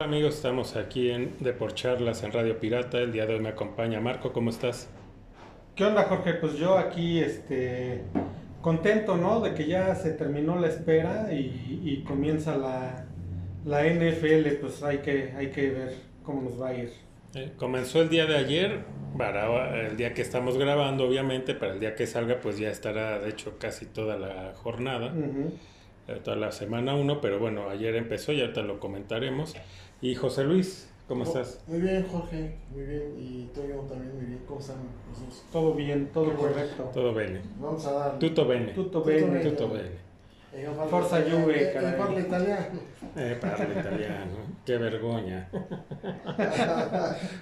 amigos, estamos aquí en De por Charlas en Radio Pirata. El día de hoy me acompaña Marco, ¿cómo estás? ¿Qué onda, Jorge? Pues yo aquí, este, contento, ¿no? De que ya se terminó la espera y, y comienza la, la NFL, pues hay que, hay que ver cómo nos va a ir. Eh, comenzó el día de ayer, para el día que estamos grabando, obviamente, para el día que salga, pues ya estará, de hecho, casi toda la jornada, Ujú. eh, toda la semana 1, pero bueno, ayer empezó, ya ahorita lo comentaremos. Y José Luis, ¿cómo estás? Muy bien, Jorge, muy bien. Y Toyo también muy bien. ¿Cómo están los? Todo bien, todo correcto. Todo bene. Vamos a dar. Tutto bene. Tutto bene. Tutto bene. Eh, Forza italiano, Juve, eh, caray. eh, parla italiano. Eh, parla italiano, qué vergogna.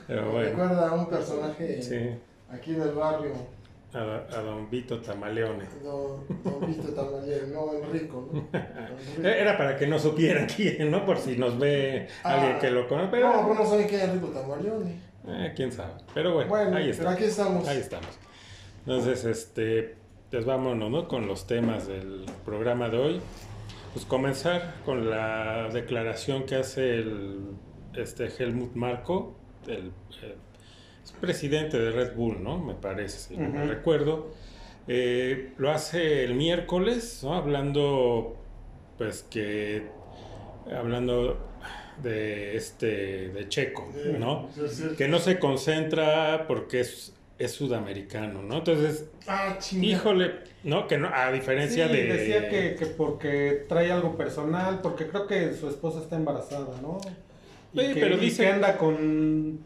Pero Me bueno, Recuerda a un personaje sí, aquí del barrio, a, a don Vito Tamaleone. don, don Vito Tamalier, no Enrico, ¿no? Don Enrico. Eh, Era para que no supieran quién, ¿no? Por si nos ve Ah. alguien que lo conoce. Pero, No, pues no saben quién es Enrico Tamalione. eh, quién sabe. Pero bueno, Bueno, ahí pero está. aquí estamos. Ahí estamos. Entonces, este, pues vámonos, ¿no? Con los temas del programa de hoy. Pues comenzar con la declaración que hace el, este Helmut Marko, el, es presidente de Red Bull, ¿no? Me parece, si no me recuerdo. Eh, lo hace el miércoles, ¿no? Hablando, pues que, hablando de este, de Checo, ¿no? Sí, sí. que no se concentra porque es, es sudamericano, ¿no? Entonces, Ah, híjole, ¿no? Que no, a diferencia Sí, de... decía que, que porque trae algo personal, porque creo que su esposa está embarazada, ¿no? Y Sí, que, pero y dice- que anda con,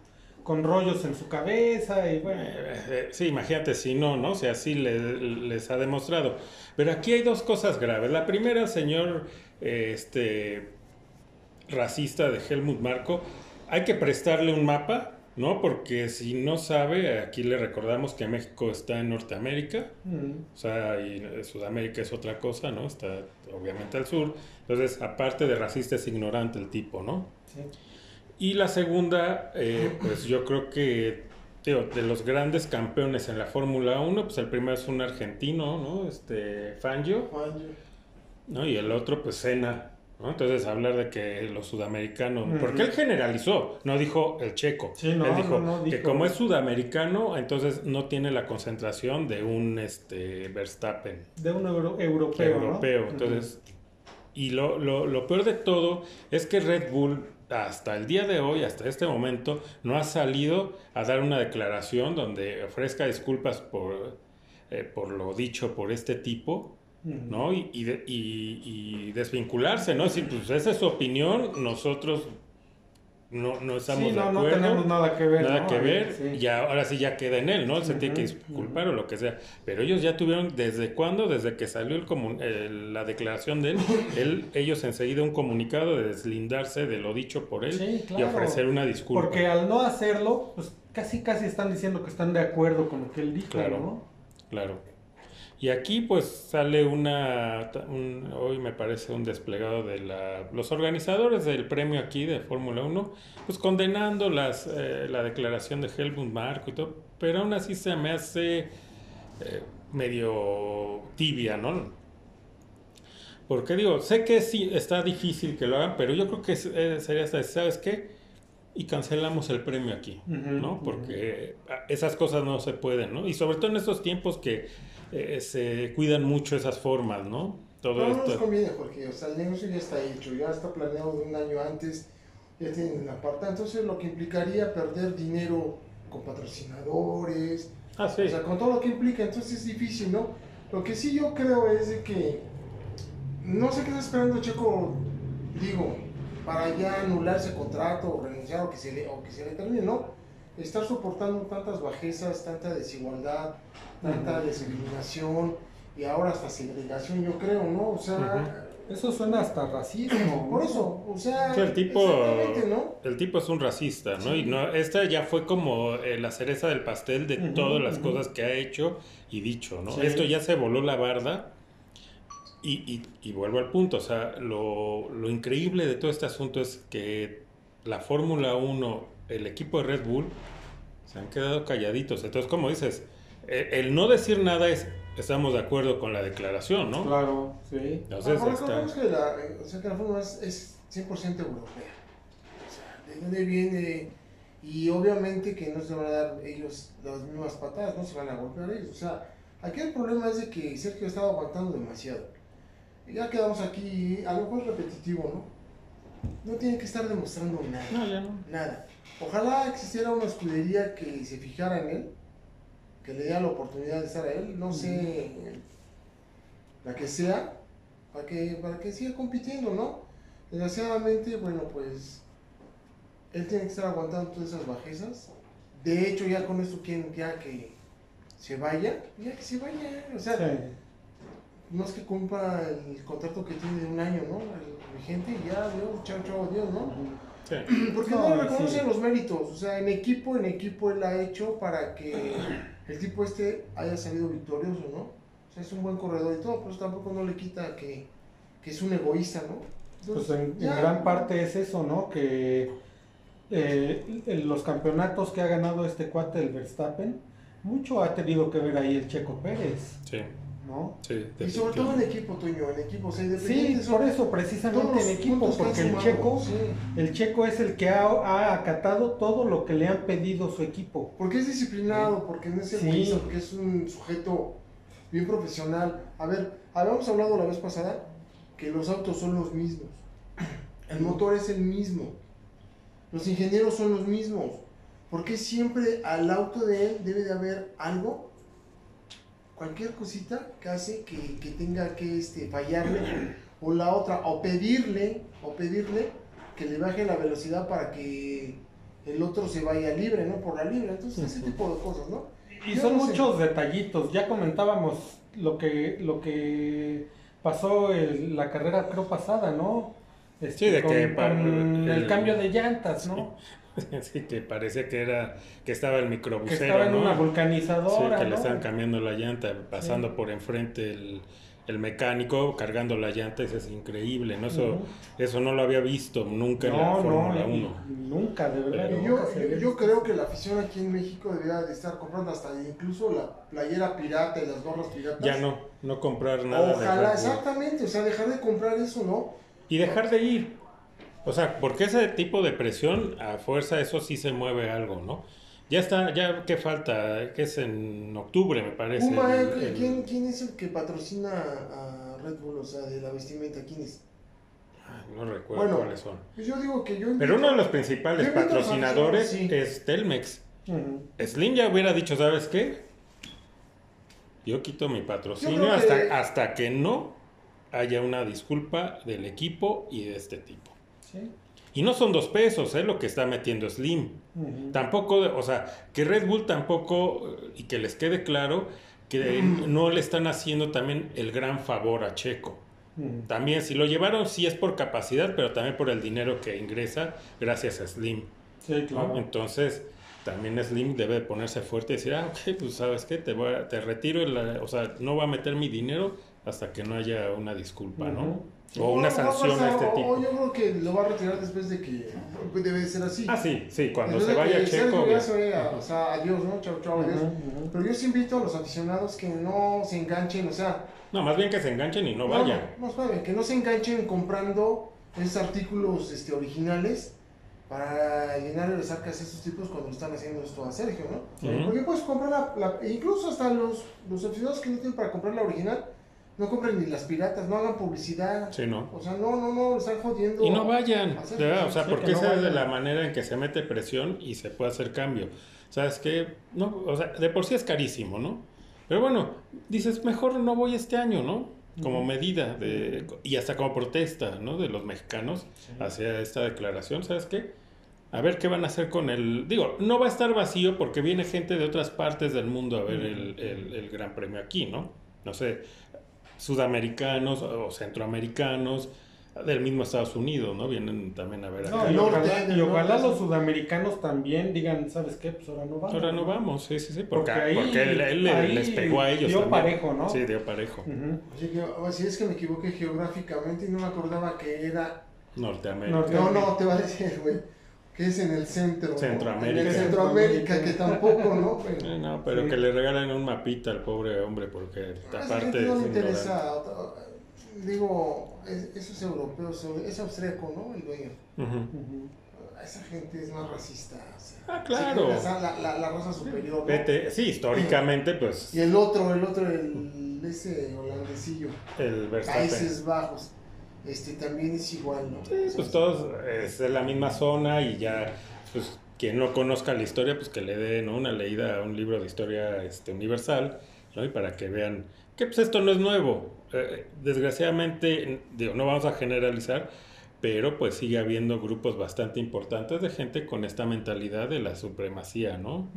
con rollos en su cabeza y bueno. Eh, eh, sí, imagínate si no, ¿no? O sea, así le- les ha demostrado. Pero aquí hay dos cosas graves. La primera, señor este, racista de Helmut Marco, hay que prestarle un mapa, ¿no? Porque si no sabe, aquí le recordamos que México está en Norteamérica. Mm. O sea, y Sudamérica es otra cosa, ¿no? Está obviamente al sur. Entonces, aparte de racista, es ignorante el tipo, ¿no? Sí. Y la segunda, eh, pues yo creo que, digo, de los grandes campeones en la Fórmula 1, pues el primero es un argentino, ¿no? Este, Fangio, Juanjo. ¿no? Y el otro, pues Senna, ¿no? Entonces, hablar de que los sudamericanos, porque él generalizó, no dijo el checo. Sí, no, él dijo no, no, que dijo- como es sudamericano, entonces no tiene la concentración de un este, Verstappen De un euro- europeo. europeo. Entonces, y lo, lo, lo peor de todo es que Red Bull, hasta el día de hoy, hasta este momento, no ha salido a dar una declaración donde ofrezca disculpas por, eh, por lo dicho por este tipo. ¿no? Y, y- y desvincularse, ¿no? Es decir, pues esa es su opinión, nosotros no, no estamos Sí, de no, no acuerdo. tenemos nada que ver. Nada ¿no? que ver, sí. y ahora sí ya queda en él, ¿no? Él se tiene que disculpar o lo que sea. Pero ellos ya tuvieron, ¿desde cuándo? Desde que salió el comun- el- la declaración de él, él, ellos enseguida un comunicado de deslindarse de lo dicho por él Sí, y claro. ofrecer una disculpa. Porque al no hacerlo, pues casi casi están diciendo que están de acuerdo con lo que él dijo, Claro. ¿no? Claro. Y aquí pues sale una, un- hoy me parece un desplegado de la, los organizadores del premio aquí de Fórmula 1, pues condenando las, eh, la declaración de Helmut Marko y todo, pero aún así se me hace eh, medio tibia, ¿no? Porque digo, sé que sí está difícil que lo hagan, pero yo creo que eh, sería hasta, ¿sabes qué? Y cancelamos el premio aquí, ¿no? Porque ah, esas cosas no se pueden, ¿no? Y sobre todo en estos tiempos que eh, se cuidan mucho esas formas, ¿no? Todo No, no nos esto. conviene porque, o sea, el negocio ya está hecho, ya está planeado de un año antes, ya tienen la parte. Entonces, lo que implicaría perder dinero con patrocinadores, Ah, sí. o sea, con todo lo que implica, entonces es difícil, ¿no? Lo que sí yo creo es de que no sé qué está esperando Checo, digo, para ya anular ese contrato o renunciar o que se le, o que se le termine, ¿no? Estar soportando tantas bajezas, tanta desigualdad, tanta discriminación y ahora hasta segregación, yo creo, ¿no? O sea, Eso suena hasta racismo. por eso, o sea, el tipo, exactamente, ¿no? el tipo es un racista, ¿no? Y no, esta ya fue como eh, la cereza del pastel de todas las cosas que ha hecho y dicho, ¿no? Sí. Esto ya se voló la barda y, y- y vuelvo al punto, o sea, lo, lo increíble de todo este asunto es que la Fórmula 1, el equipo de Red Bull, se han quedado calladitos. Entonces, como dices, eh, el no decir nada es, estamos de acuerdo con la declaración, ¿no? Claro, sí. Entonces, Ahora, está- que la, eh, o sea, que la Fórmula es, es 100% europea. O sea, dónde viene y obviamente que no se van a dar ellos las mismas patadas, no se van a golpear ellos. O sea, aquí el problema es de que Sergio estaba aguantando demasiado. Y ya quedamos aquí, a lo mejor repetitivo, ¿no? No tiene que estar demostrando nada. No, ya no. Nada. Ojalá existiera una escudería que se fijara en él, que le diera la oportunidad de estar a él, no sé, la que sea, para que, para que siga compitiendo, ¿no? Desgraciadamente, bueno, pues él tiene que estar aguantando todas esas bajezas. De hecho, ya con esto quieren ya que se vaya, ya que se vaya. O sea, Sí. no es que cumpla el contrato que tiene de un año, ¿no? El vigente ya, Dios, chao, chao, Dios, ¿no? Sí. Porque No, no, reconoce sí. los méritos. O sea, en equipo, en equipo él ha hecho para que el tipo este haya salido victorioso, ¿no? O sea, es un buen corredor y todo, pero eso tampoco no le quita que, que es un egoísta, ¿no? Pues Entonces, en, en ya. gran parte es eso, ¿no? Que eh, los campeonatos que ha ganado este cuate del Verstappen, mucho ha tenido que ver ahí el Checo Pérez, Sí, ¿no? sí. Y sobre todo en equipo, Toño, en equipo. O sea, Sí, por eso precisamente en equipo, porque el sumado, Checo, sí. el Checo es el que ha, ha acatado todo lo que le han pedido su equipo. Porque es disciplinado, porque no es Sí. egoísta, porque es un sujeto bien profesional. A ver, habíamos hablado la vez pasada que los autos son los mismos. El motor es el mismo. Los ingenieros son los mismos. Porque siempre al auto de él debe de haber algo, cualquier cosita que hace que, que tenga que este, fallarle, o la otra, o pedirle, o pedirle que le baje la velocidad para que el otro se vaya libre, ¿no? Por la libre. Entonces, ese tipo de cosas, ¿no? Y Yo son no sé. muchos detallitos. Ya comentábamos lo que lo que pasó en la carrera creo pasada, ¿no? Este, Sí, de con, que con el, el- cambio de llantas, ¿no? Sí, que parecía que era que estaba el Que microbusero, estaba en ¿no? una Sí, vulcanizadora, que le estaban cambiando la llanta, pasando Sí. por enfrente el, el mecánico, cargando la llanta, eso es increíble, ¿no? Eso, eso no lo había visto nunca en la Fórmula ni- 1. nunca, de verdad. Pero nunca yo, creo que la afición aquí en México debería de estar comprando hasta incluso la playera pirata y las gorras piratas. Ya no, no comprar nada de Ojalá, Bull. exactamente, o sea, dejar de comprar eso, ¿no? Y dejar de ir. O sea, porque ese tipo de presión, a fuerza, eso sí se mueve algo, ¿no? Ya está, ya, ¿qué falta? Que es en octubre, me parece. Puma, el- ¿eh? el- ¿quién, ¿quién es el que patrocina a Red Bull, o sea, de la vestimenta? ¿Quién es? Ay, No recuerdo Bueno, cuáles son. Pues yo digo que yo... Pero uno de los principales patrocinadores es Telmex. Slim ya hubiera dicho, ¿sabes qué? Yo quito mi patrocinio hasta, que- hasta que no haya una disculpa del equipo y de este tipo. Sí. Y no son dos pesos, ¿eh? Lo que está metiendo Slim. Tampoco, o sea, que Red Bull tampoco, eh, y que les quede claro, que no le están haciendo también el gran favor a Checo. También, si lo llevaron, sí es por capacidad, pero también por el dinero que ingresa gracias a Slim. Sí, ¿no? claro. Entonces, también Slim debe de ponerse fuerte y decir, ah, ok, pues sabes qué, te, voy a- te retiro, la- o sea, no voy a meter mi dinero hasta que no haya una disculpa, ¿no? O una No, no sanción pasa, a este tipo. o yo creo que lo va a retirar después de que debe de ser así. Ah, sí, sí, cuando se vaya Checo. ya se vaya, o sea, adiós, ¿no? Chao, chao, adiós. Ujú, ujú. Pero yo sí invito a los aficionados que no se enganchen, o sea, No, más bien que se enganchen y no vayan. No, espérame, que no se enganchen comprando esos artículos este, originales para llenar las arcas a esos tipos cuando están haciendo esto a Sergio, ¿no? Ujú. Porque puedes comprar la, la- e incluso hasta los, los aficionados que no tienen para comprar la original, no compren ni las piratas, no hagan publicidad. Sí, ¿no? O sea, no, no, no, están jodiendo. Y no vayan, o sea, sí, porque no esa es de la manera en que se mete presión y se puede hacer cambio. ¿Sabes qué? No, o sea, de por sí es carísimo, ¿no? Pero bueno, dices, mejor no voy este año, ¿no? Como medida de, y hasta como protesta, ¿no? De los mexicanos hacia esta declaración, ¿sabes qué? A ver qué van a hacer con el... Digo, no va a estar vacío porque viene gente de otras partes del mundo a ver el, el- el Gran Premio aquí, ¿no? No sé, sudamericanos o centroamericanos, del mismo Estados Unidos, ¿no? Vienen también a ver No, acá. y norte, ojalá, del y ojalá los sudamericanos también digan, ¿sabes qué? Pues ahora no vamos. Ahora no vamos, sí, sí, sí, porque, Porque ahí- porque él, él ahí les pegó a ellos dio también. parejo, ¿no? Sí, dio parejo. Así que, así es que me equivoqué geográficamente y no me acordaba que era. Norteamérica. Norte- No, no, te va a decir, güey, que es en el centro. ¿no? Centroamérica. En el Centroamérica, que tampoco, ¿no? Pero- Eh, no, pero Sí. que le regalen un mapita al pobre hombre porque aparte no es le interesa. otra- Digo, es- esos europeos, es austríaco, ¿no? El dueño. Ujú. esa gente es más racista. o sea, Ah, claro. La, la, la raza superior. ¿no? Vete- sí, históricamente, pues Y el otro, el otro, el, ese holandesillo, el Verstappen. Países Bajos, este también es igual, ¿no? Sí, pues todos es de la misma zona y ya, pues quien no conozca la historia, pues que le dé ¿no? una leída a un libro de historia este, universal, ¿no? Y para que vean que pues esto no es nuevo. Eh, desgraciadamente, digo, no vamos a generalizar, pero pues sigue habiendo grupos bastante importantes de gente con esta mentalidad de la supremacía, ¿no?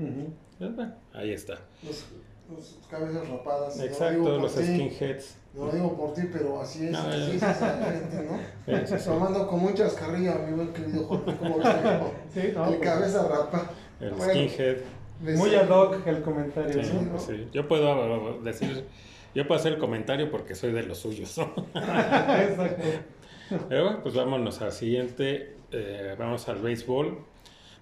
Pues, bueno, ahí está. Los, los cabezas rapadas. lo Exacto, digo los skinheads. No lo digo por ti, pero así es, No, así es esa gente, ¿no? Sí. Tomando con muchas carrillas, mi buen querido Jorge, como ves? Sí, no, El pues, cabeza rapa. El Bueno, skinhead. Muy ad hoc el comentario. Sí, ¿no? sí. Yo puedo decir, yo puedo hacer el comentario porque soy de los suyos, ¿no? Exacto. Pero bueno, pues vámonos al siguiente, eh, vamos al béisbol.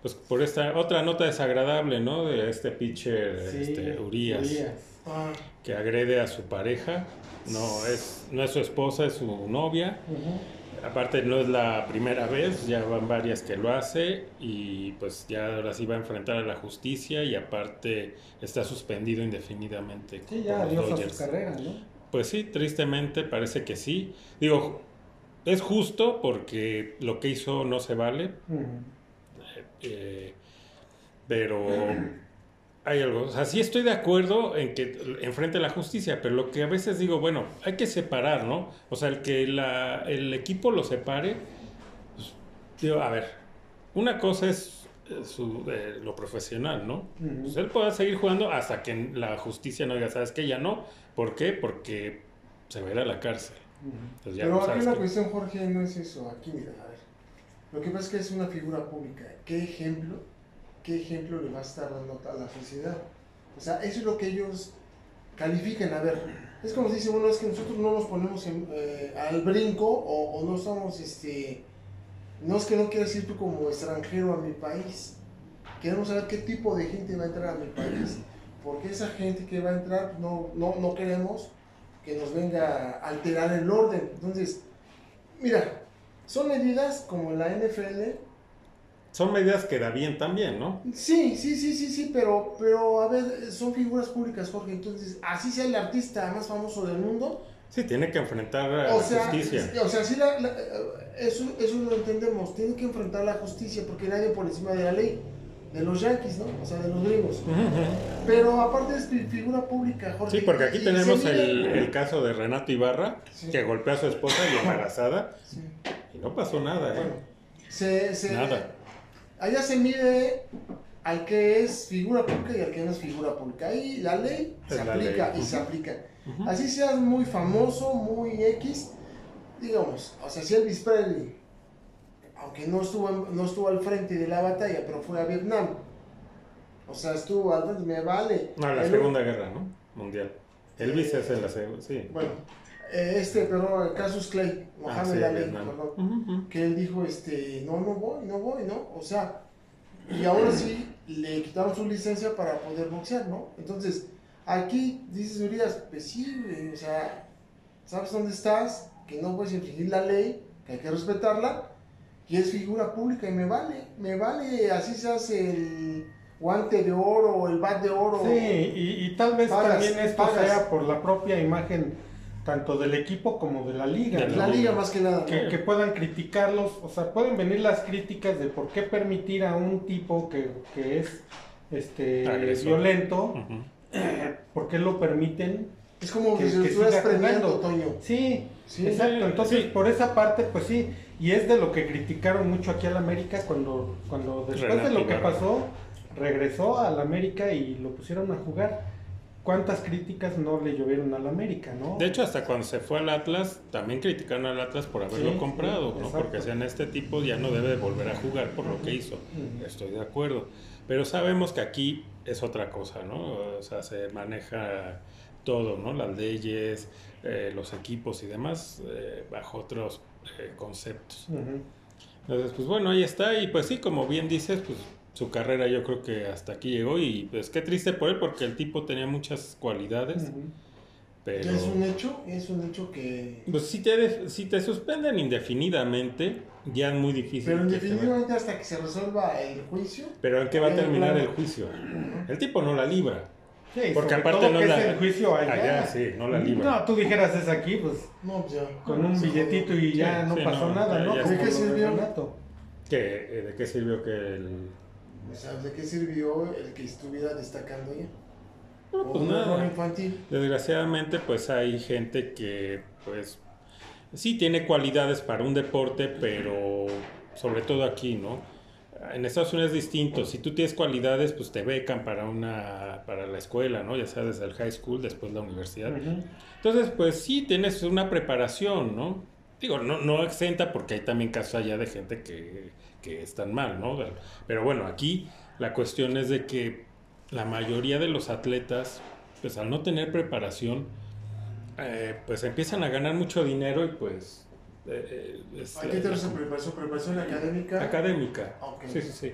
Pues por esta otra nota desagradable, ¿no? De este pitcher, Sí, este, Urias, Ah, que agrede a su pareja. No es, no es su esposa, es su novia. Aparte no es la primera vez, ya van varias que lo hace y pues ya ahora sí va a enfrentar a la justicia y aparte está suspendido indefinidamente. Sí, ya adiós a su carrera, ¿no? Pues sí, tristemente parece que sí. Digo, es justo porque lo que hizo no se vale, Ujú. eh, pero hay algo. O sea, sí estoy de acuerdo en que enfrente la justicia, pero lo que a veces digo, bueno, hay que separar, ¿no? O sea, el que la, el equipo lo separe, pues, digo, a ver, una cosa es eh, su, eh, lo profesional, ¿no? Pues él puede seguir jugando hasta que la justicia no diga, ¿sabes qué? Ya no. ¿Por qué? Porque se va a ir a la cárcel. Entonces ya pero no aquí la cuestión, Jorge, no es eso. Aquí, mira, a ver. Lo que pasa es que es una figura pública. ¿Qué ejemplo, qué ejemplo le va a estar dando a la sociedad? O sea, eso es lo que ellos califican. A ver, es como si dicen, bueno, es que nosotros no nos ponemos eh, al brinco o, no estamos, este... No es que no quieras ir tú como extranjero a mi país. Queremos saber qué tipo de gente va a entrar a mi país. Porque esa gente que va a entrar no, no, no queremos que nos venga a alterar el orden. Entonces, mira, son medidas como la NFL. Son medidas que da bien también, ¿no? Sí, sí, sí, sí, sí, pero, pero a ver, son figuras públicas, Jorge. Entonces, así sea el artista más famoso del mundo. Sí, tiene que enfrentar a O la sea, justicia. o sea, sí la- la- eso, eso lo entendemos. Tiene que enfrentar la justicia porque nadie por encima de la ley. De los yankees, ¿no? O sea, de los gringos. Pero aparte es fi- figura pública, Jorge. Sí, porque aquí tenemos el, el caso de Renato Ibarra, Sí. que golpeó a su esposa y embarazada, Sí. y no pasó nada, ¿eh? Bueno, se, se- Nada. Allá se mide al que es figura pública y al que no es figura pública. Ahí la ley se la aplica ley. y se aplica. Ujú. Así seas muy famoso, muy X, digamos, o sea, si Elvis Presley, aunque no estuvo, no estuvo al frente de la batalla, pero fue a Vietnam, o sea, estuvo al frente, me vale. No, la Segunda Guerra, ¿no? Mundial. Elvis es en la segunda, sí. Bueno, eh, este, pero Casus Clay, Ah, Mohamed sí, Ali, perdón. Que él dijo, este, no, no voy, no voy, ¿no? O sea, y ahora sí le quitaron su licencia para poder boxear, ¿no? Entonces, aquí dices, Urias, pues sí, o sea, ¿sabes dónde estás? Que no puedes infringir la ley, que hay que respetarla, y es figura pública y me vale, me vale, así se hace el guante de oro o el bat de oro. Sí, y, y tal vez Pagas, también esto pagas. sea por la propia imagen tanto del equipo como de la liga. De ¿no? La liga más que nada. que, que puedan criticarlos, o sea, pueden venir las críticas de por qué permitir a un tipo que, que es este Agresor. violento, por qué lo permiten. Es como que- que, si lo estuvieras premiando. Toño. Sí, Sí, exacto. sí, Entonces, sí. por esa parte, pues sí, y es de lo que criticaron mucho aquí al América cuando, cuando después Renato de lo que pasó, regresó al América y lo pusieron a jugar. ¿Cuántas críticas no le llovieron al América, no? De hecho, hasta cuando se fue al Atlas, también criticaron al Atlas por haberlo Sí, comprado, sí, ¿no? Porque sean este tipo ya no debe volver a jugar por lo que hizo. Estoy de acuerdo. Pero sabemos que aquí es otra cosa, ¿no? O sea, se maneja todo, ¿no? Las leyes, eh, los equipos y demás eh, bajo otros eh, conceptos. Ujú. Entonces, pues bueno, ahí está. Y pues sí, como bien dices, pues su carrera yo creo que hasta aquí llegó. Y pues qué triste por él, porque el tipo tenía muchas cualidades. Ujú. Pero, Es un hecho, es un hecho que... pues si te, si te suspenden indefinidamente, ya es muy difícil. Pero que te- definitivamente hasta que se resuelva el juicio, Pero ¿en qué va a Eh, terminar el juicio? El tipo no la libra. Sí, Porque sobre aparte todo no que la- es el juicio allá. Allá, sí, no la libra. No, tú dijeras es aquí, pues no, pues ya. con un billetito y ya Sí, no sí, pasó no, nada, ya- ¿no? ¿De qué sirvió? ¿Qué, eh, ¿De qué sirvió que el...? O sea, ¿de qué sirvió el que estuviera destacando ya? No, pues nada. infantil. Desgraciadamente, pues hay gente que, pues, sí tiene cualidades para un deporte, pero sobre todo aquí, ¿no? En Estados Unidos es distinto. Si tú tienes cualidades, pues te becan para una, para la escuela, ¿no? Ya sea desde el high school, después la universidad. Ujú. Entonces, pues sí tienes una preparación, ¿no? Digo, no, no exenta porque hay también casos allá de gente que, que están mal, ¿no? Pero bueno, aquí la cuestión es de que la mayoría de los atletas, pues al no tener preparación, eh, pues empiezan a ganar mucho dinero y pues... eh, eh, es ¿A qué te la- refieres preparación? ¿Preparación académica? académica. Sí, sí, sí.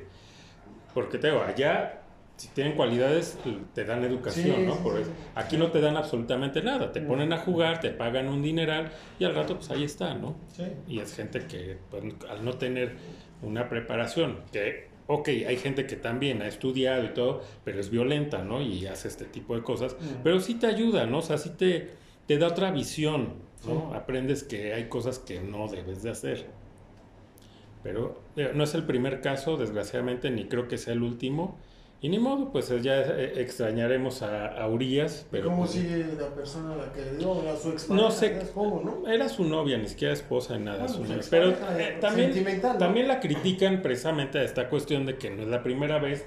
Porque te digo, allá, si tienen cualidades, te dan educación, Sí, ¿no? sí, Por eso. Aquí no te dan absolutamente nada. Te ponen a jugar, te pagan un dineral y al rato, pues ahí está, ¿no? Sí. Y es gente que, pues, al no tener una preparación, que, ok, hay gente que también ha estudiado y todo, pero es violenta, ¿no? Y hace este tipo de cosas. Mm. Pero sí te ayuda, ¿no? O sea, sí te, te da otra visión, ¿no? Sí. Aprendes que hay cosas que no debes de hacer. Pero no es el primer caso, desgraciadamente, ni creo que sea el último. Y ni modo, pues eh, ya eh, extrañaremos a, a Urias, pero... ¿Cómo pues, sigue la persona a la que le dio a su ex No sé. Era su novia, ni siquiera esposa ni nada. Bueno, su pues, novia. expareja, Pero eh, eh, también, también la critican precisamente a esta cuestión de que no es la primera vez.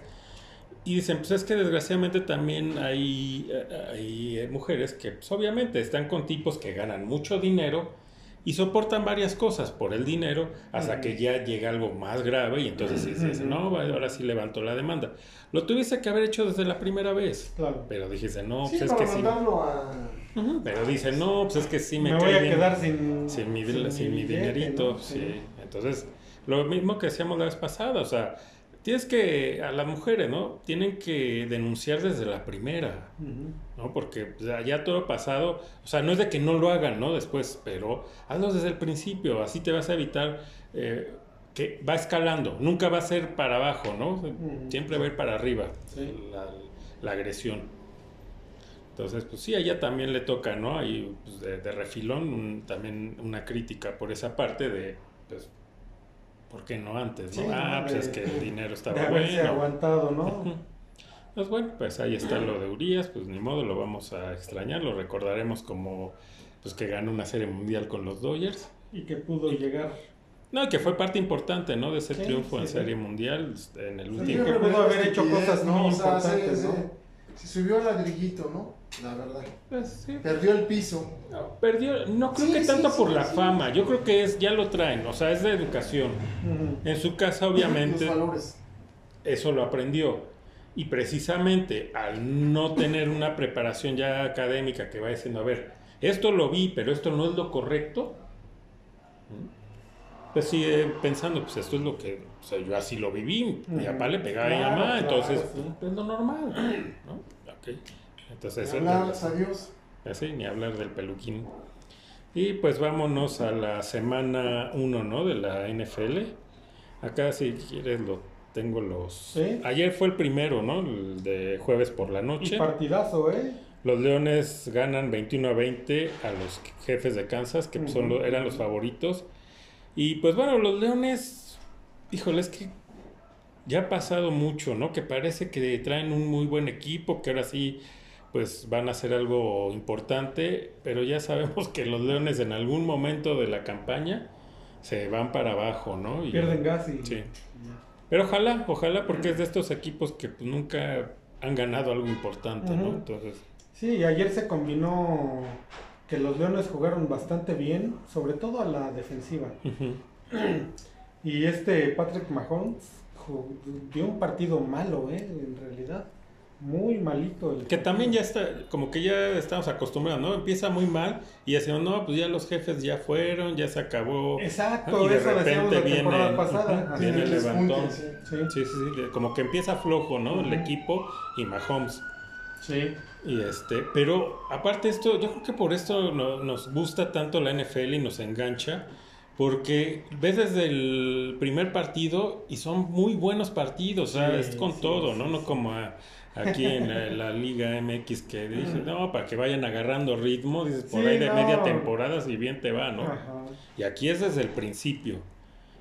Y dicen, pues es que desgraciadamente también hay, eh, hay eh, mujeres que pues, obviamente están con tipos que ganan mucho dinero y soportan varias cosas por el dinero hasta que ya llega algo más grave y entonces dices, Ujú. no, va, ahora sí levantó la demanda. Lo tuviste que haber hecho desde la primera vez. Claro. Pero dijiste, no, Sí, pues es que sí. Pero dice, no, pues es que sí me, me, voy a quedar sin, sin mi, sin mi billete, dinerito, ¿no? sí. Entonces, lo mismo que decíamos la vez pasada, o sea, tienes que, a las mujeres, ¿no? Tienen que denunciar desde la primera. ¿no? Porque pues, ya todo pasado, o sea, no es de que no lo hagan, ¿no? Después, pero hazlo desde el principio, así te vas a evitar eh, que va escalando, nunca va a ser para abajo, ¿no? Siempre va a ir para arriba Sí. la, la agresión. Entonces, pues sí, a ella también le toca, ¿no? Ahí, pues, de, de refilón, un- también una crítica por esa parte de, pues, ¿por qué no antes? ¿no? Sí, ah, ¿no? pues De- es que el dinero De estaba haberse bueno. aguantado, ¿no? Pues bueno, pues ahí está lo de Urias, pues ni modo, lo vamos a extrañar, lo recordaremos como, pues que ganó una serie mundial con los Dodgers. Y que pudo llegar. No, y que fue parte importante, ¿no? De ese Sí, triunfo en sí. serie mundial en el Sí, último. que pudo haber hecho cosas muy O sea, se- importantes, ¿no? Se subió al ladrillito, ¿no? La verdad. Pues, sí, Perdió el piso. No, Perdió, no creo Sí, que sí, tanto sí, por la sí. fama, yo creo que es, ya lo traen, o sea, es de educación. En su casa, obviamente, Los valores. eso lo aprendió. Y precisamente al no tener una preparación ya académica que va diciendo, a ver, esto lo vi, pero esto no es lo correcto, ¿Mm? Pues sigue pensando, pues esto es lo que, o sea, yo así lo viví, mi papá le pegaba a mi Claro, mamá, claro, entonces sí. pues, es lo normal, ¿no? Ok. Entonces, es Hablar, adiós. Así, ni hablar del peluquín. Y pues vámonos a la semana 1, ¿no? De la NFL. Acá, si quieres, lo tengo los... Sí. Ayer fue el primero, ¿no? El de jueves por la noche. Y partidazo, ¿eh? Los Leones ganan 21 a 20 a los jefes de Kansas, que son Ujú. lo- eran los favoritos. Y pues bueno, los Leones, híjole, es que ya ha pasado mucho, ¿no? Que parece que traen un muy buen equipo, que ahora sí, pues van a hacer algo importante, pero ya sabemos que los Leones en algún momento de la campaña se van para abajo, ¿no? Y- Pierden gas y. Sí. Pero ojalá, ojalá, porque es de estos equipos que pues, nunca han ganado algo importante, ¿no? Entonces... Sí, y ayer se combinó que los Leones jugaron bastante bien, sobre todo a la defensiva. Y este Patrick Mahomes dio un partido malo, ¿eh? En realidad. Muy malito. El Que también ya está, como que ya estamos acostumbrados, ¿no? Empieza muy mal y decimos, no, pues ya los jefes ya fueron, ya se acabó. Exacto, Y de la repente temporada viene- pasada. viene el levantón. sí. Sí. Sí, como que empieza flojo, ¿no? El equipo y Mahomes. Sí. Y este, pero aparte de esto, yo creo que por esto no- nos gusta tanto la NFL y nos engancha, porque ves desde el primer partido y son muy buenos partidos, o sea, es con sí, todo, sí, ¿no? No como a- aquí en la, la Liga MX que dice, no, para que vayan agarrando ritmo, dices, por Sí, ahí de no. media temporada, si bien te va, ¿no? Ajá. Y aquí es desde el principio.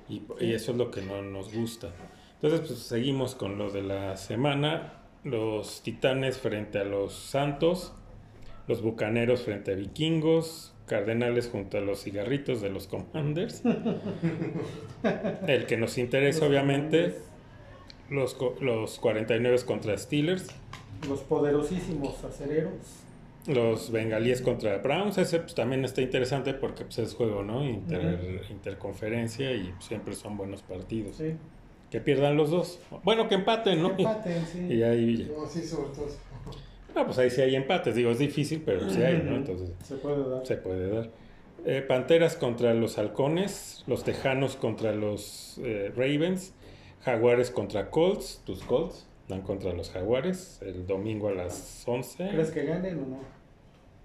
Y, y eso es lo que no nos gusta. Entonces, pues seguimos con lo de la semana. Los titanes frente a los santos. Los bucaneros frente a vikingos. Cardenales junto a los cigarritos de los commanders. El que nos interesa, obviamente, los, los 49 contra Steelers. Los poderosísimos acereros. Los bengalíes contra Browns, ese pues, también está interesante porque pues, es juego, ¿no? Inter- Interconferencia y siempre son buenos partidos. Sí. Que pierdan los dos. Bueno, que empaten, ¿no? Que empaten, sí. Y ahí, No, sí, sobre todo. no, pues ahí sí hay empates. Digo, es difícil, pero sí hay, ¿no? Entonces Se puede dar. se puede dar. Eh, Panteras contra los halcones, los tejanos contra los eh, Ravens, jaguares contra Colts, tus Colts dan contra los jaguares el domingo a las 11. ¿Crees que ganen o no?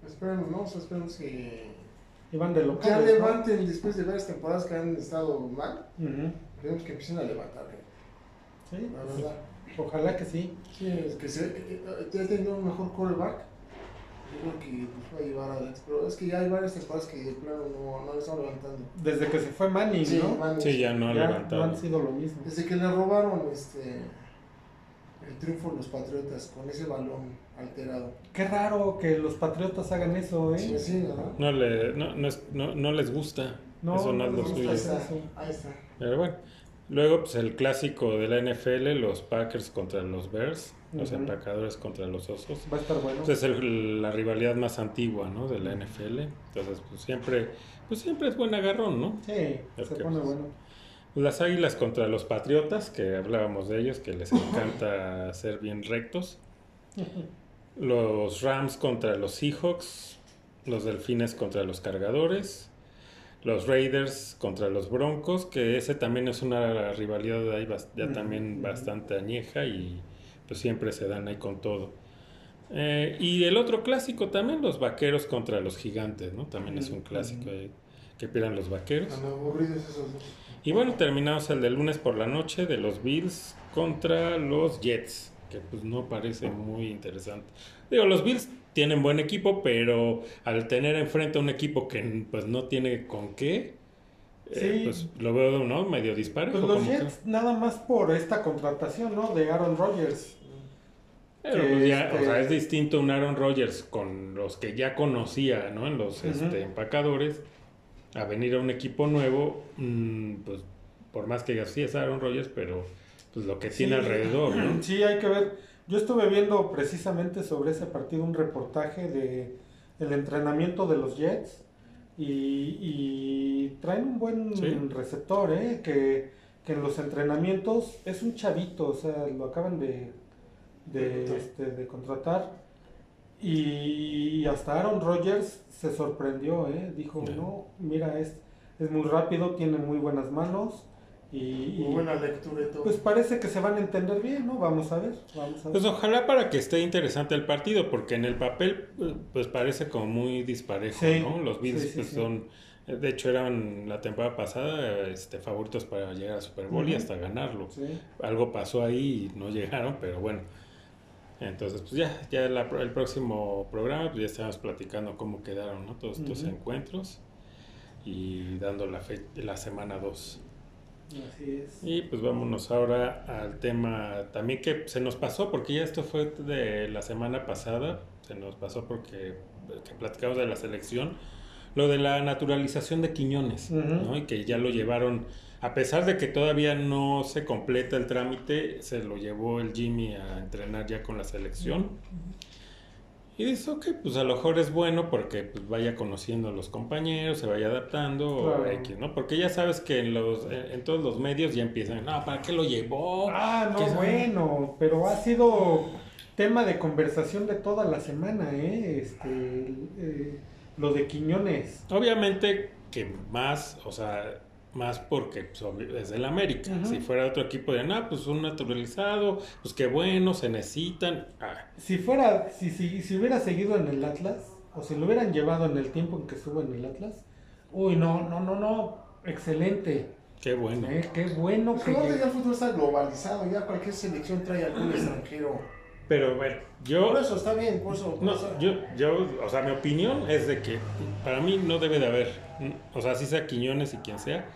Esperemos, ¿no? O sea, esperemos que Iban de ya locales, ¿no? levanten después de varias temporadas que han estado mal. Ujú. Esperemos que empiecen a levantar, ¿eh? Sí, la verdad. ojalá que sí. Sí, es que se, eh, ya teniendo un mejor quarterback. Yo creo que pues, va a llevar adelante. Pero es que ya hay varias temporadas que de plano no, no le están levantando. Desde que se fue Manning, Sí, ¿no? Sí, ya no ha levantado. no han sido lo mismo. Desde que le robaron este el triunfo a los Patriotas con ese balón alterado. Qué raro que los patriotas hagan eso, ¿eh? Sí, sí, ¿verdad? No, le, no, no, es- no, no les gusta. No, Eso no no es lo suyo. Ahí gusta. está, Sí. ahí está. Pero bueno. Luego, pues el clásico de la NFL, los Packers contra los Bears, los Ujú. empacadores contra los osos. Va a estar bueno. Esa es el- la rivalidad más antigua, ¿no? De la NFL. Entonces, pues siempre, pues siempre es buen agarrón, ¿no? Sí, Es se pone pues, bueno. Las águilas contra los patriotas, que hablábamos de ellos, que les encanta ser bien rectos. Los Rams contra los Seahawks. Los Delfines contra los Cargadores. Los Raiders contra los Broncos, que ese también es una rivalidad ahí bas- ya también bastante añeja y pues siempre se dan ahí con todo. Eh, y el otro clásico también, los Vaqueros contra los Gigantes, ¿no? También es un clásico ahí, que pierdan los Vaqueros. Tan aburridos esos dos. Y bueno, terminamos el de lunes por la noche de los Bills contra los Jets, que pues no parece muy interesante. Digo, los Bills tienen buen equipo, pero al tener enfrente a un equipo que pues no tiene con qué, eh, pues lo veo ¿no? medio disparejo. Pues los que- Jets, nada más por esta contratación, ¿no? De Aaron Rodgers. Pero, pues, ya, este- o sea, es distinto un Aaron Rodgers con los que ya conocía, ¿no? En los este, empacadores, a venir a un equipo nuevo, mm, pues por más que digas, sí es Aaron Rodgers, pero pues lo que tiene alrededor, ¿no? Sí, hay que ver. Yo estuve viendo precisamente sobre ese partido un reportaje de el entrenamiento de los Jets y, y traen un buen Sí. receptor, ¿eh? Que, que en los entrenamientos es un chavito, o sea, lo acaban de, de, Contratar. este, de contratar y hasta Aaron Rodgers se sorprendió, ¿eh? Dijo, no, mira, es, es muy rápido, tiene muy buenas manos y, Muy buena lectura y todo. pues parece que se van a entender bien, ¿no? Vamos a ver, vamos a ver. Pues ojalá para que esté interesante el partido, porque en el papel pues parece como muy disparejo, Sí, ¿no? Los Bills sí, sí, pues, sí. son, de hecho eran la temporada pasada este, favoritos para llegar a Super Bowl y hasta ganarlo. Sí. algo pasó ahí y no llegaron, pero bueno. Entonces, pues ya, ya la- el próximo programa, pues ya estamos platicando cómo quedaron, ¿no? Todos estos encuentros y dando la, fe- la semana 2. Así es. Y pues vámonos ahora al tema también que se nos pasó, porque ya esto fue de la semana pasada, se nos pasó porque que platicamos de la selección, lo de la naturalización de Quiñones. ¿no? Y que ya lo llevaron, a pesar de que todavía no se completa el trámite, se lo llevó el Jimmy a entrenar ya con la selección. Y dice, ok, pues a lo mejor es bueno porque pues, vaya conociendo a los compañeros, se vaya adaptando, o Claro. X, ¿no? Porque ya sabes que en, los, en, en todos los medios ya empiezan, no, ¿para qué lo llevó? Ah, ¿Qué no, bueno, pero ha sido tema de conversación de toda la semana, ¿eh? Este, eh, lo de Quiñones. Obviamente que más, o sea, más porque pues, es del América. Si fuera otro equipo de, ah, pues un naturalizado, pues qué bueno, se necesitan. Ah, Si fuera, si, si, si hubiera seguido en el Atlas, o si lo hubieran llevado en el tiempo en que estuvo en el Atlas, uy, no, no, no, no, excelente. qué bueno. Eh, qué bueno Pues que ya el fútbol está globalizado, ya cualquier selección trae algún extranjero. Pero bueno, yo... Por eso está bien, por eso. por No, eso- yo, yo, o sea, mi opinión es de que para mí no debe de haber, o sea, si sea Quiñones y quien sea,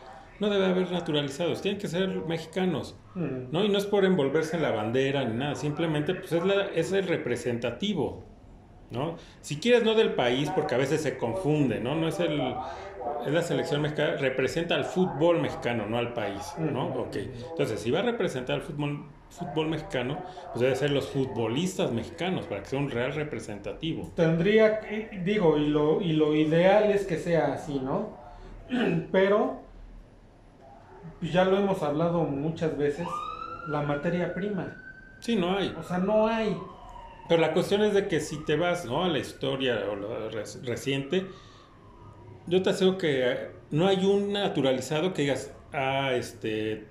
no debe haber naturalizados, tienen que ser mexicanos, Mm. ¿no? Y no es por envolverse en la bandera ni nada, simplemente pues es, la, es el representativo, ¿no? Si quieres no del país, porque a veces se confunde, ¿no? No es el, es la selección mexicana, representa al fútbol mexicano, no al país, ¿no? Ujú. Ok, entonces si va a representar al fútbol, fútbol mexicano, pues debe ser los futbolistas mexicanos, para que sea un real representativo. Tendría, que- digo, y lo, y lo ideal es que sea así, ¿no? Pero, ya lo hemos hablado muchas veces, la materia prima. Sí, no hay. O sea, no hay. Pero la cuestión es de que si te vas ¿no? a la historia o lo reciente, yo te aseguro que eh, no hay un naturalizado que digas, ah, este,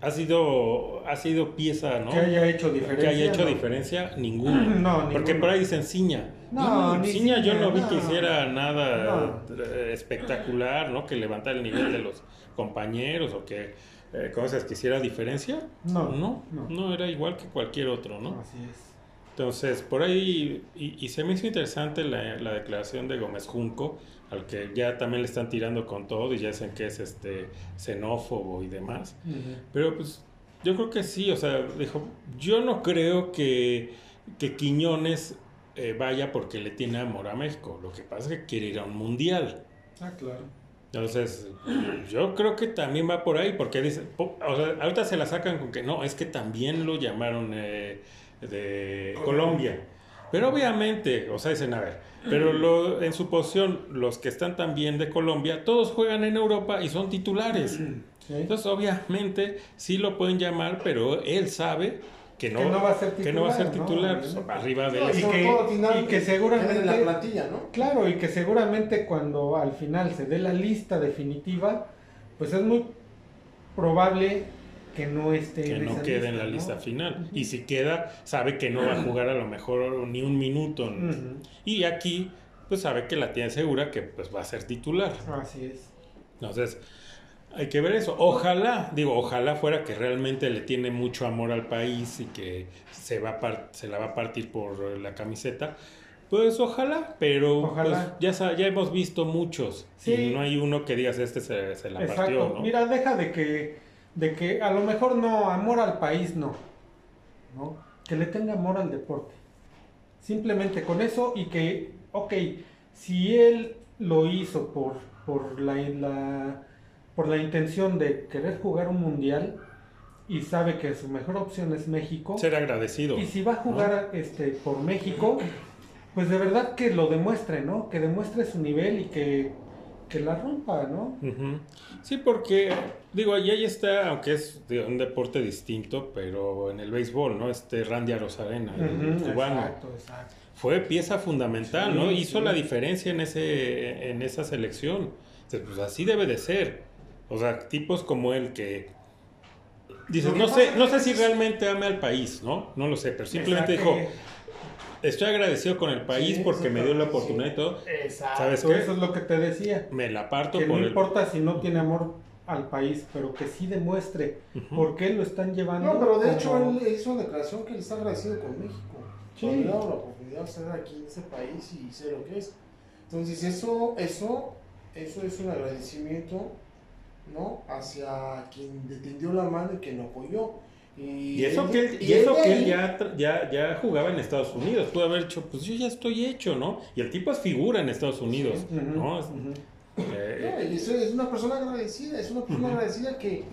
ha sido, ha sido pieza, ¿no? Que haya hecho Que diferencia. haya hecho ¿no? diferencia, ninguno. No, Porque por ahí dicen Ciña. No, ni Ciña yo Ciña, no vi no. que hiciera nada No. espectacular, ¿no? Que levantara el nivel de los compañeros o que, eh, cosas que hiciera diferencia. No, no, no. no, era igual que cualquier otro, ¿no? Así es. Entonces, por ahí, y, y se me hizo interesante la, la declaración de Gómez Junco, al que ya también le están tirando con todo y ya dicen que es este xenófobo y demás. Pero pues yo creo que sí, o sea, dijo, yo no creo que, que Quiñones eh, vaya porque le tiene amor a México, lo que pasa es que quiere ir a un mundial. Ah, claro. Entonces, yo creo que también va por ahí, porque dice, o sea, ahorita se la sacan con que no, es que también lo llamaron eh, de Colombia. Pero obviamente, o sea, dicen, a ver, pero lo, en su posición, los que están también de Colombia, todos juegan en Europa y son titulares. Entonces, obviamente, sí lo pueden llamar, pero él sabe que no, Que no va a ser que no va a ser titular, pues, arriba de No, y que- y que seguramente- queda en la plantilla, ¿no? Claro, y que seguramente cuando al final se dé la lista definitiva, pues es muy probable que no esté que en no esa quede en la ¿no? lista final. Y si queda, sabe que no va a jugar a lo mejor ni un minuto. Y aquí, pues sabe que la tiene segura que pues va a ser titular. Así es. Entonces, hay que ver eso. Ojalá, digo, ojalá fuera que realmente le tiene mucho amor al país y que se, va a se la va a partir por la camiseta. Pues ojalá, pero Ojalá. pues, ya, ya hemos visto muchos. Sí. Y no hay uno que digas, este se, se la Exacto. partió, ¿no? Mira, deja de que, de que a lo mejor no, amor al país no. ¿no? Que le tenga amor al deporte. Simplemente con eso y que, ok, si él lo hizo por, por, la, la- por la intención de querer jugar un mundial y sabe que su mejor opción es México, Ser agradecido. y si va a jugar este, por México, pues de verdad que lo demuestre, ¿no? Que demuestre su nivel y que, que la rompa, ¿no? Sí, porque, digo, y ahí está, aunque es de un deporte distinto, pero en el béisbol, ¿no? Este Randy Arozarena, el Ujú, cubano, Exacto, exacto. fue pieza fundamental, Sí, ¿no? Hizo sí. la diferencia en, ese, en esa selección. Entonces, pues así debe de ser. O sea, tipos como él que... Dices, no sé, no sé si realmente ame al país, ¿no? No lo sé, pero simplemente Exacto. dijo, estoy agradecido con el país Sí, porque me dio la oportunidad y todo. Exacto, ¿Sabes qué? eso es lo que te decía. Me la parto Que por no el... importa si no tiene amor al país, pero que sí demuestre Ujú. por qué lo están llevando. No, pero de hecho como- él hizo una declaración que él está agradecido con México. Sí. Por la oportunidad de estar aquí en ese país y ser lo que es. Entonces eso, eso, eso es un agradecimiento, ¿no? Hacia quien le tendió la mano y quien lo apoyó. Y, Y eso que él, y y eso que él ya, ya, ya jugaba en Estados Unidos, pudo haber dicho, pues yo ya estoy hecho, ¿no? Y el tipo es figura en Estados Unidos, ¿no? Eh, No, es una persona agradecida, es una persona agradecida que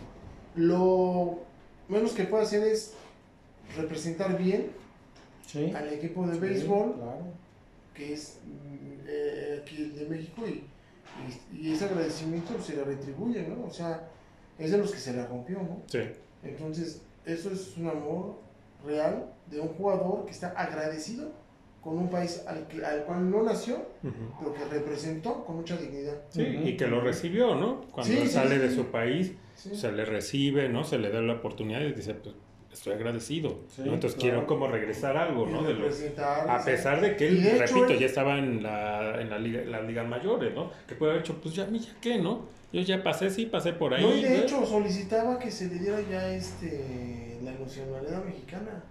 lo menos que puede hacer es representar bien Sí. al equipo de Sí, béisbol, claro. que es mm, eh, aquí el de México, y, y, y ese agradecimiento se le retribuye, ¿no? O sea, es de los que se la rompió, ¿no? sí. Entonces, eso es un amor real de un jugador que está agradecido con un país al, que, al cual no nació, pero que representó con mucha dignidad. Sí, y que lo recibió, ¿no? Cuando Sí, sale sí. de su país, Sí. se le recibe, ¿no? Se le da la oportunidad y dice, pues estoy agradecido. Sí, ¿no? Entonces claro. quiero como regresar algo, Y ¿no? De a pesar de que él, Y de hecho, repito, él- ya estaba en, la, en la liga, las ligas mayores, ¿no? Que puede haber hecho, pues ya, a mí ya qué, ¿no? Yo ya pasé, sí, pasé por ahí. No, y de ¿no? hecho solicitaba que se le diera ya este la nacionalidad mexicana.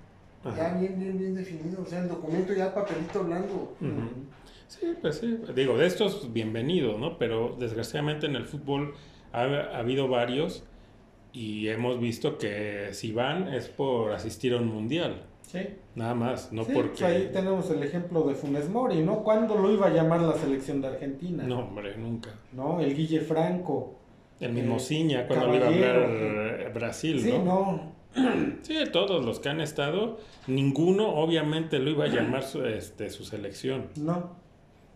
Ajá. Ya bien, bien, bien definido. O sea, el documento ya papelito. Ujú. Sí, pues sí. Digo, de estos, bienvenido, ¿no? Pero desgraciadamente en el fútbol ha, ha habido varios y hemos visto que si van es por asistir a un mundial. Sí. Nada más, no Sí, porque... pues ahí tenemos el ejemplo de Funes Mori, ¿no? ¿Cuándo lo iba a llamar la selección de Argentina? No, hombre, nunca. ¿No? El Guille Franco. El mismo Eh, Ciña, cuando le iba a hablar eh, Brasil, Sí, ¿no? no. Sí, todos los que han estado, ninguno obviamente lo iba a llamar su, este, su selección. No.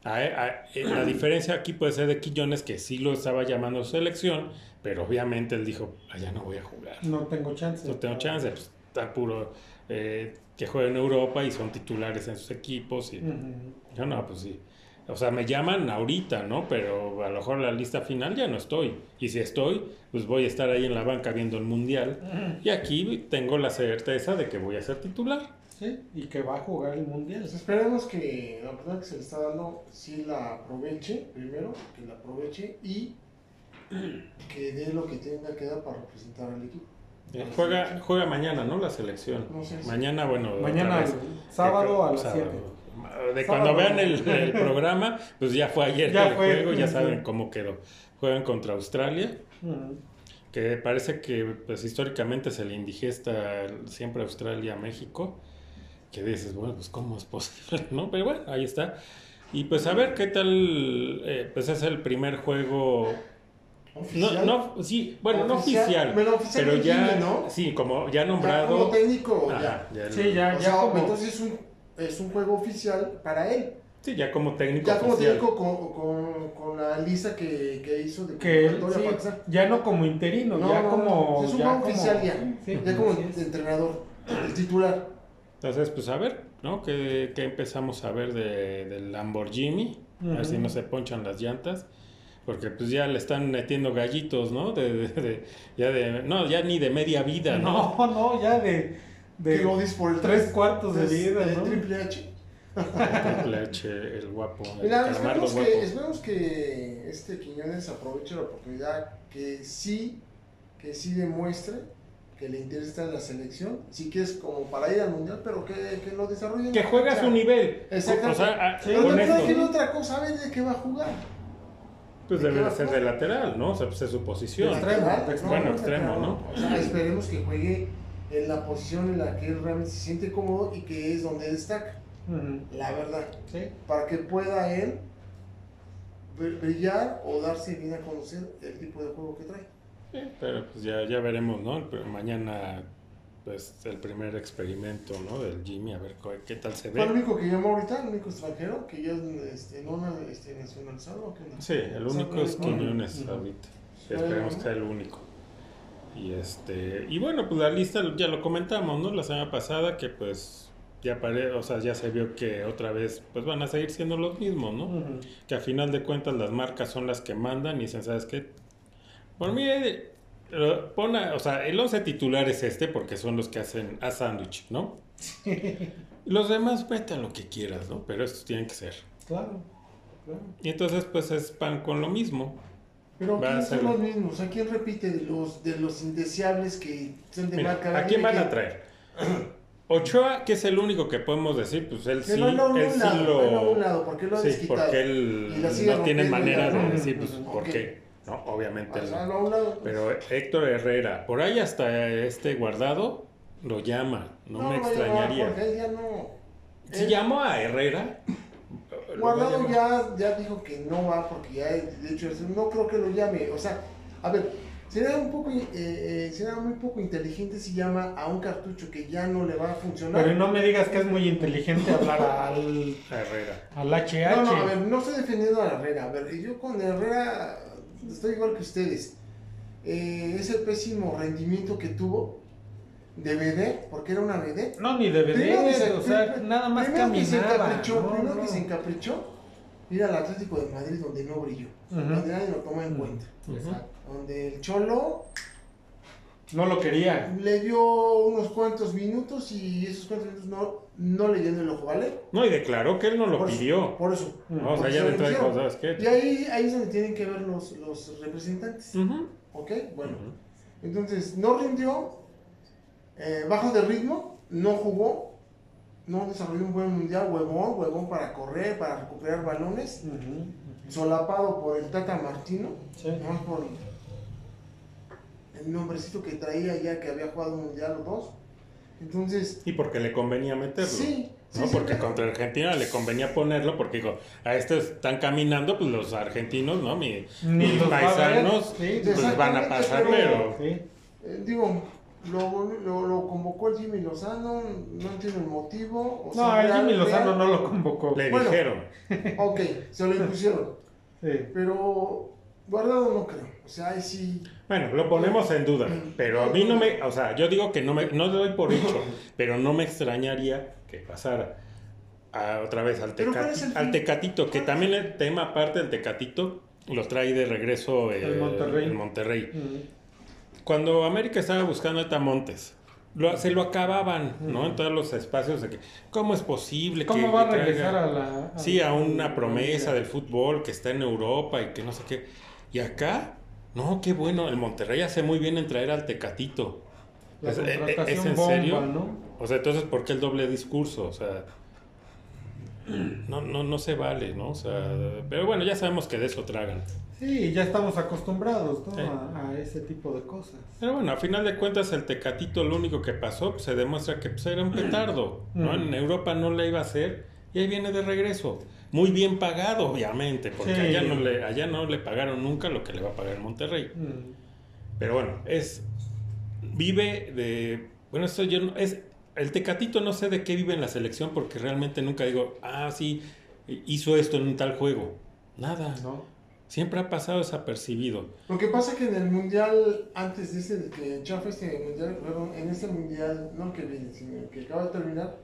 A- a- eh, la diferencia aquí puede ser de Quillones, que sí lo estaba llamando su selección, pero obviamente él dijo, allá no voy a jugar. No tengo chance. No tengo chance, pues está puro eh, que juega en Europa y son titulares en sus equipos. Y, yo no, pues sí. O sea, me llaman ahorita, ¿no? Pero a lo mejor la lista final ya no estoy. Y si estoy, pues voy a estar ahí en la banca viendo el mundial. Y aquí tengo la certeza de que voy a ser titular. Sí, y que va a jugar el mundial. Pues esperemos que la oportunidad que se le está dando sí la aproveche primero, que la aproveche y que dé lo que tenga que dar para representar al equipo. Eh, juega, juega mañana, ¿no? La selección. No sé si- Mañana, bueno, Mañana, vez. sábado a las Sábado. 7. De Sábado. cuando vean el, el programa, pues ya fue ayer Ya el fue, juego, ya saben cómo quedó. Juegan contra Australia, que parece que pues históricamente se le indigesta siempre Australia a México, que dices, bueno, pues cómo es posible, ¿no? Pero bueno, ahí está. Y pues a ver qué tal, eh, pues es el primer juego, no, Oficial. no, sí, bueno, no Oficial, oficial, bueno, oficial pero en ya, ¿no? sí, como ya Ya nombrado. como técnico, Ajá, ya. ya el- Sí, ya, O ya sea, como... entonces es un, es un juego oficial para él. sí, ya como técnico Ya como oficial. técnico con, con, con la lista que, que hizo de que convocatoria sí, para ya no como interino, No, ya no, como... no, es un ya como- oficial ya. Sí, Ya como entrenador, el titular. Entonces, pues a ver, ¿no? ¿Qué, qué empezamos a ver de, del Lamborghini? A ver si no se ponchan las llantas. Porque pues ya le están metiendo gallitos, ¿no? De, de- de- ya de, no, ya ni de media vida, ¿no? No, no, ya de... de que lo dices por el tres cuartos de es- vida, el ¿no? Triple H. Triple H, el guapo, el Mira, calamardo esperemos guapo. que, esperemos que este Quiñones aproveche la oportunidad, que sí, que sí demuestre que le interesa la selección, sí que es como para ir al mundial, pero que, que lo desarrolle. en Que juega a su nivel. Exactamente. O sea, a- Sí, Pero no honesto. puede decir otra cosa, a ver de qué va a jugar. Pues ¿De debe de ser de lateral, ¿no? O sea, pues es su posición. Extremo, Lateral, extremo. Bueno, no, extremo. ¿no? O sea, esperemos que juegue en la posición en la que él realmente se siente cómodo y que es donde destaca, la verdad. Sí. para que pueda él br- brillar o darse bien a conocer el tipo de juego que trae. Sí, pero pues ya, ya veremos, ¿no? Pero mañana, pues el primer experimento, ¿no? Del Jimmy, a ver qué tal se Fue el ve. único que llamó ahorita, el único extranjero que ya es este, no este, nacionalizado. ¿o qué onda? Sí, el único es. Quiñones Ujú. ahorita. Esperemos que sea el único. Y este, y bueno, pues la lista ya lo comentamos, ¿no? La semana pasada que pues ya pare, o sea, ya se vio que otra vez pues van a seguir siendo los mismos, ¿no? Que a final de cuentas las marcas son las que mandan y dicen, ¿sabes qué? Por mí, eh, pon a- o sea, el 11 titular es este porque son los que hacen a sándwich, ¿no? Los demás meten lo que quieras, ¿no? Pero estos tienen que ser. Claro, claro. Y entonces pues es pan con lo mismo. Pero ¿quiénes son los mismos? ¿A quién repite de los, de los indeseables que son de Mira, marca? ¿a quién van que- a traer? Ochoa, que es el único que podemos decir, pues él sí, no él sí lado, lo porque lo Sí, porque él no tiene manera de decir, pues, ¿por qué? No, obviamente O sea, no. pues, Pero Héctor Herrera, por ahí hasta este guardado, lo llama, no, me extrañaría. porque ya no. Si él- llamó a Herrera, Guardado ya, ya dijo que no va porque ya, de hecho, no creo que lo llame. O sea, a ver, sería un poco, eh, eh, sería muy poco inteligente si llama a un cartucho que ya no le va a funcionar. Pero no me digas que es muy inteligente hablar al, A Herrera. al HH. No, no, a ver, no estoy defendiendo a Herrera. A ver, yo con Herrera estoy igual que ustedes. Eh, ese pésimo rendimiento que tuvo DVD, porque era una vedette. No, ni de se- o sea, nada más primero que se caminaba. encaprichó, no, primero no. que se encaprichó, ir al Atlético de Madrid donde no brilló, donde nadie lo toma en cuenta, Exacto. donde el Cholo No lo quería. le dio unos cuantos minutos y esos cuantos minutos no, no le llenó el ojo, ¿vale? No, y declaró que él no lo Por eso- pidió. Por eso. No, o sea, ya se de. ¿sabes Y qué? ahí, ahí es donde tienen que ver los, los representantes. Ujú. ¿Ok? Bueno. Entonces, no rindió, eh, bajo de ritmo, no jugó, no desarrolló un buen mundial, huevón, huevón para correr, para recuperar balones, solapado por el Tata Martino, Sí. nomás por el nombrecito que traía ya que había jugado un mundial o dos. Entonces, Y porque le convenía meterlo. sí, ¿no? sí, porque claro. contra Argentina le convenía ponerlo porque digo, a estos están caminando, pues los argentinos, ¿no? Mi- mis los va a ver, paisanos, sí, pues van a pasar, pero- pero... Sí. Eh, digo, lo, lo, lo convocó el Jimmy Lozano, no entiendo el motivo. o No, sea, el Jimmy real- Lozano no lo convocó. Le Bueno. dijeron. Ok, se lo impusieron. Sí. Pero guardado no creo. O sea, ahí sí. Bueno, lo ponemos en duda, pero a mí no me, o sea, yo digo que no me, no doy por hecho, pero no me extrañaría que pasara a- otra vez al, ¿Pero cuál Tecati- es el al? Tecatito, que también el tema aparte del Tecatito lo trae de regreso eh, El Monterrey. el Monterrey. Cuando América estaba buscando a Tamontes, lo- se lo acababan, ¿no? En todos los espacios de que, ¿cómo es posible ¿Cómo que, va a regresar traiga- a la. a- Sí, a una promesa del fútbol que está en Europa y que no sé qué. Y acá, no, qué bueno, el Monterrey hace muy bien en traer al Tecatito. La ¿Es, eh, contratación ¿es en bomba, serio? ¿no? O sea, entonces, ¿por qué el doble discurso? O sea, no, no, no se vale, ¿no? O sea, pero bueno, ya sabemos que de eso tragan. Sí, ya estamos acostumbrados ¿no? Sí. a, a ese tipo de cosas. Pero bueno, a final de cuentas, el Tecatito lo único que pasó, pues, se demuestra que pues, era un petardo, ¿no? Mm. En Europa no le iba a hacer y ahí viene de regreso. Muy bien pagado, obviamente, porque Sí. allá, no le, allá no le pagaron nunca lo que le va a pagar Monterrey. Mm. Pero bueno, es. Vive de. Bueno, esto yo no. Es, el Tecatito no sé de qué vive en la selección porque realmente nunca digo, ah, sí, hizo esto en un tal juego. Nada. ¿No? Siempre ha pasado desapercibido. Lo que pasa que en el mundial, antes de este, de Chafa este mundial, en este mundial, no que que acaba de terminar,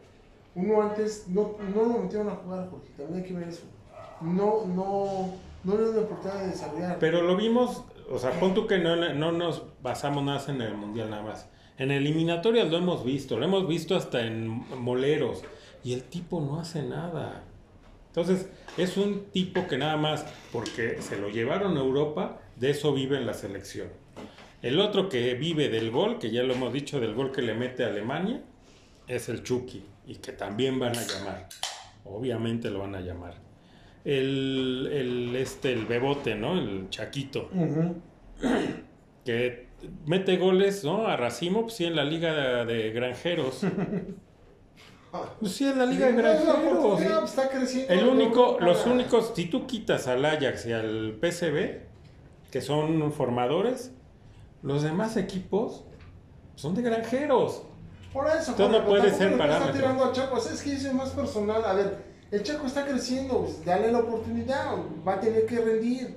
uno antes no, no lo metieron a jugar, porque también hay que ver eso. No, no, no le la oportunidad de desarrollar. Pero lo vimos, o sea, pon tú que no, no nos basamos nada en el mundial nada más. En eliminatorias lo hemos visto, lo hemos visto hasta en moleros. Y el tipo no hace nada. Entonces, es un tipo que nada más, porque se lo llevaron a Europa, de eso vive en la selección. El otro que vive del gol, que ya lo hemos dicho, del gol que le mete a Alemania, es el Chucky, y que también van a llamar. Obviamente lo van a llamar. El, el, este, el Bebote, ¿no? El Chaquito, que mete goles, ¿no? A Racimo, pues sí, en la liga de granjeros. Pues sí, en la liga de granjeros. oportunidad, pues, está creciendo. El único, No, los únicos, si tú quitas al Ajax y al PSV, que son formadores, los demás equipos son de granjeros. Por eso, Entonces no ser parámetro. Tirando al Chaco, o sea, es que eso es más personal. A ver, el Chaco está creciendo, pues, dale la oportunidad, va a tener que rendir.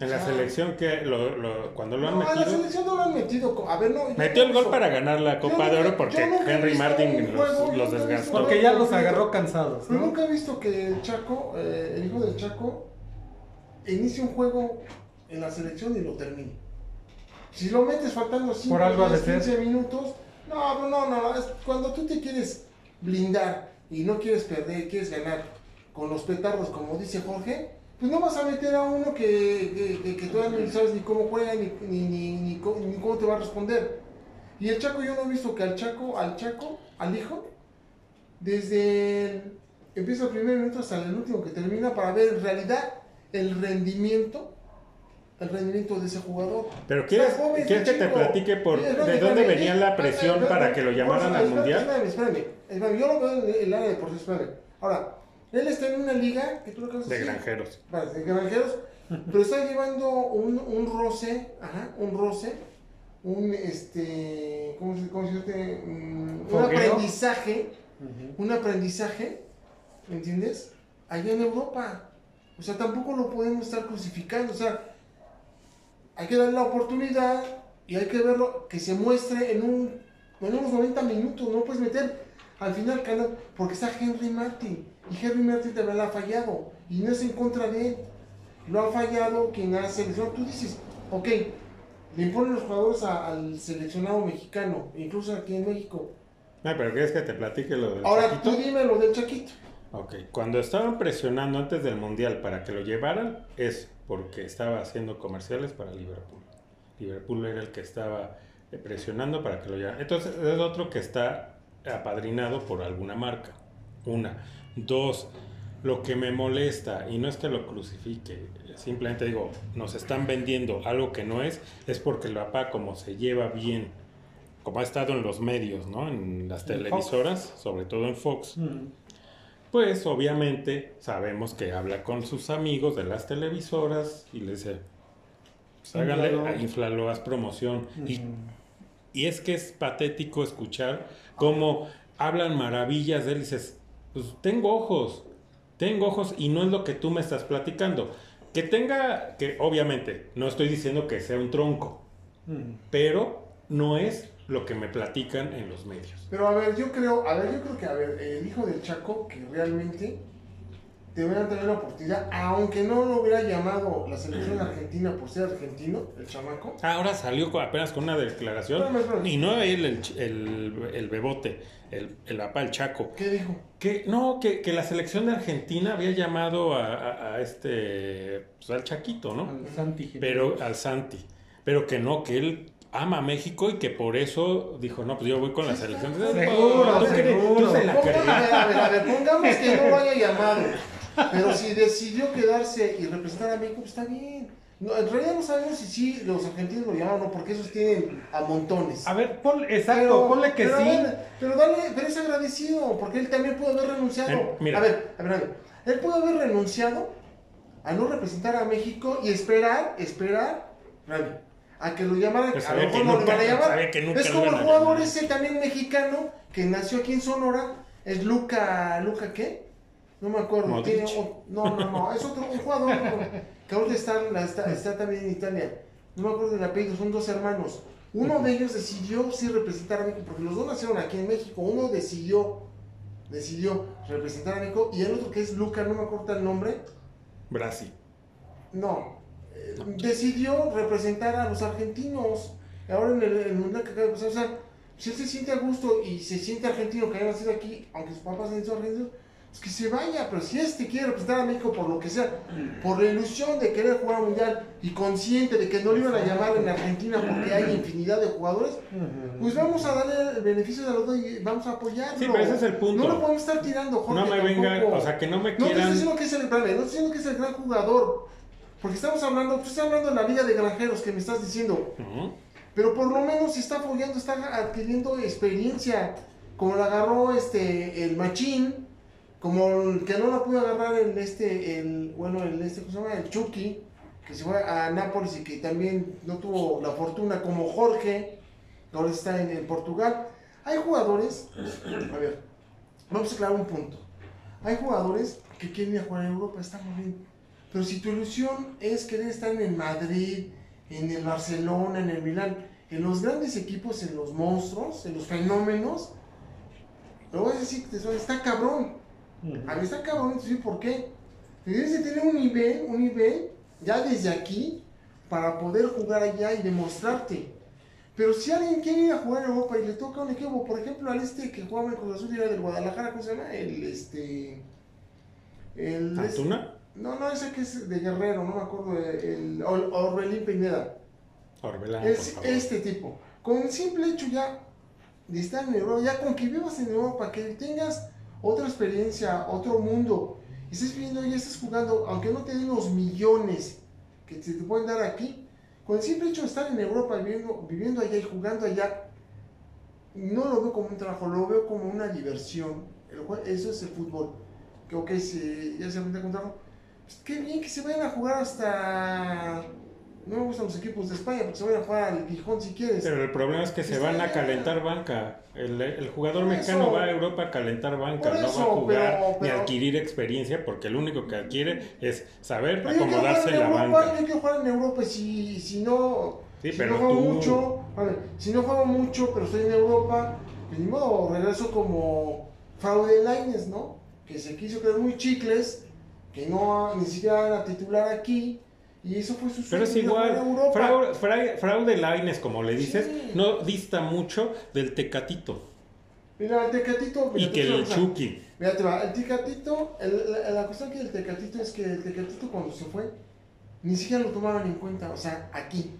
En la Ah. selección que lo, lo- cuando lo han no, a la metido, selección no lo han metido. A ver, no. metió el gol eso. para ganar la Yo Copa de Oro porque Henry Martin los, los desgastó. Porque ya los agarró cansados, Pero nunca he visto que el Chaco, eh, el hijo del Chaco, inicie un juego en la selección y lo termine. Si lo metes faltando 5, Por algo ha de 15 ser. minutos, no, no, no, no, es cuando tú te quieres blindar y no quieres perder, quieres ganar con los petardos, como dice Jorge, pues no vas a meter a uno que, que, que, todavía no sabes ni cómo juega ni, ni, ni, ni cómo te va a responder. Y el Chaco, yo no he visto que al Chaco, al Chaco, al hijo, desde el, empieza el primer minuto hasta el último que termina para ver en realidad el rendimiento, el rendimiento de ese jugador. Pero ¿quieres, ¿quieres que te platique por de dónde espérame, venía la presión espérame, para que lo llamaran al mundial? Espérame, espérame, yo lo veo en el área de por espérame. Ahora, él está en una liga que tú lo acabas De granjeros. Vale, de granjeros, pero está llevando un, un roce, ajá, un roce, un este, ¿cómo se, cómo se dice? Mm, Un ¿Fogueo? aprendizaje, un aprendizaje, ¿me entiendes? Allá en Europa. O sea, tampoco lo podemos estar crucificando, o sea, hay que darle la oportunidad y hay que verlo, que se muestre en un en unos 90 minutos, no puedes meter al final canal, porque está Henry Martin, y Henry Martin también ha fallado, y no es en contra de él, lo ha fallado quien ha seleccionado, tú dices, ok, le imponen los jugadores a- al seleccionado mexicano, incluso aquí en México. No, pero ¿quieres que te platique lo del Ahora Chaquito? tú dime lo del Chaquito. Ok, cuando estaban presionando antes del Mundial para que lo llevaran, es porque estaba haciendo comerciales para Liverpool. Liverpool era el que estaba presionando para que lo llevaran. Entonces es otro que está apadrinado por alguna marca. Una. Dos, lo que me molesta, y no es que lo crucifique, simplemente digo, nos están vendiendo algo que no es, es porque el papá como se lleva bien, como ha estado en los medios, ¿no? En las televisoras, sobre todo en Fox. Mm. Pues obviamente sabemos que habla con sus amigos de las televisoras y le dice, pues, hágale, Inflalo. haz promoción. Y, y es que es patético escuchar cómo hablan maravillas de él y dices, pues tengo ojos, tengo ojos y no es lo que tú me estás platicando. Que tenga, que obviamente, no estoy diciendo que sea un tronco, pero no es lo que me platican en los medios. Pero a ver, yo creo, a ver, yo creo que, a ver, el hijo del Chaco, que realmente deberían tener la oportunidad, aunque no lo hubiera llamado la selección argentina por ser argentino, el chamaco. Ahora salió apenas con una declaración Espérame, espérame. y no él, el, ch- el, el bebote, el, el papá, el Chaco. ¿Qué dijo? Que no, que, que la selección de Argentina había llamado a, a- a este, pues al Chaquito, ¿no? Al Santi. Pero al Santi. Pero que no, que él ama a México y que por eso dijo, no, pues yo voy con la selección. Seguro, ¿Tú crees? ¿Tú seguro. se la Ponga- creías? a ver, a ver, a ver, pongamos que no lo haya llamado. Pero si decidió quedarse y representar a México, pues está bien. No, en realidad no sabemos si sí los argentinos lo llamaron o no, porque esos tienen a montones. A ver, pon, exacto, Pero- ponle que pero sí. pero dale, pero es agradecido, porque él también pudo haber renunciado. Eh, mira. A ver, a ver, a ver. Él pudo haber renunciado a no representar a México y esperar, esperar, espérame, a que lo llamaran. Pues a lo mejor no lo iban a llamar. que nunca es como el jugador llamar. ese también mexicano que nació aquí en Sonora, es Luca, ¿Luca qué? No me acuerdo. Tiene no, no, no, es otro un jugador que ahorita está, está, está también en Italia. No me acuerdo del apellido, son dos hermanos. Uno de ellos decidió sí representar a México, porque los dos nacieron aquí en México. Uno decidió, decidió representar a México y el otro que es Luca, no me acuerdo el nombre, Brasil. no, decidió representar a los argentinos. Ahora en el, mundial que acaba de pasar, o sea, si él se siente a gusto y se siente argentino que haya nacido aquí, aunque sus papás hayan sido argentinos, pues que se vaya. Pero si este quiere representar a México por lo que sea, por la ilusión de querer jugar al mundial y consciente de que no lo iban a llamar en Argentina porque hay infinidad de jugadores, pues vamos a darle el beneficio de la duda y vamos a apoyarlo. Sí, pero ese es el punto. No lo podemos estar tirando, Jorge. No me venga, tampoco. o sea, que no me No te estoy quieran... diciendo que es el no estoy diciendo que es el gran jugador. Porque estamos hablando, tú estás hablando de la liga de granjeros que me estás diciendo. Pero por lo menos si está apoyando, está adquiriendo experiencia. Como la agarró este el Machín, como el que no la pudo agarrar el este, el, bueno, el este, ¿cómo se llama? El Chucky, que se fue a Nápoles y que también no tuvo la fortuna como Jorge, que ahora está en, en Portugal. Hay jugadores, a ver, vamos a aclarar un punto. Hay jugadores que quieren ir a jugar en Europa, está muy bien. Pero si tu ilusión es querer estar en el Madrid, en el Barcelona, en el Milán, en los grandes equipos, en los monstruos, en los fenómenos, lo voy a decir, soy- está cabrón. A mí está cabrón, ¿sí? ¿por qué? Debes de tener un nivel, un nivel, ya desde aquí, para poder jugar allá y demostrarte. Pero si alguien quiere ir a jugar en Europa y le toca un equipo, por ejemplo, al este que jugaba en Cruz Azul y era del Guadalajara, ¿cómo se llama? El este. El, ¿Antuna? No, no, ese que es de Guerrero, no me acuerdo. El Or- Orbelín Pineda. Orbelán, Es este tipo. Con el simple hecho ya de estar en Europa, ya con que vivas en Europa, que tengas otra experiencia, otro mundo, y estés viviendo y estés jugando, aunque no te den los millones que se te pueden dar aquí, con el simple hecho de estar en Europa viviendo, viviendo allá y jugando allá, no lo veo como un trabajo, lo veo como una diversión. El eso es el fútbol. Que ok, si ya se mete con trabajo, pues qué bien que se vayan a jugar hasta. No me gustan los equipos de España, porque se vayan a jugar al Gijón si quieres. Pero el problema es que se van a bien. calentar banca. El, el jugador Por mexicano eso. va a Europa a calentar banca, no va a jugar pero- ni pero- a adquirir experiencia porque lo único que adquiere es saber acomodarse jugar en la Europa, banca. yo quiero jugar en Europa si, si no, Sí, si pero no juego tú- mucho, vale, si no juego mucho, pero estoy en Europa, pues ni modo, regreso como fraude Lines, ¿no? Que se quiso creer muy chicles, que no ni siquiera era titular aquí, y eso fue su Pero es igual, Europa. fraude, fraude, fraude Lainez, como le dices, Sí. no dista mucho del Tecatito Mira, el Tecatito, y mira, que el. Chucky. Mira, te va, el Tecatito, el- la, la cuestión que del Tecatito es que el Tecatito cuando se fue, ni siquiera lo tomaban en cuenta, o sea, aquí.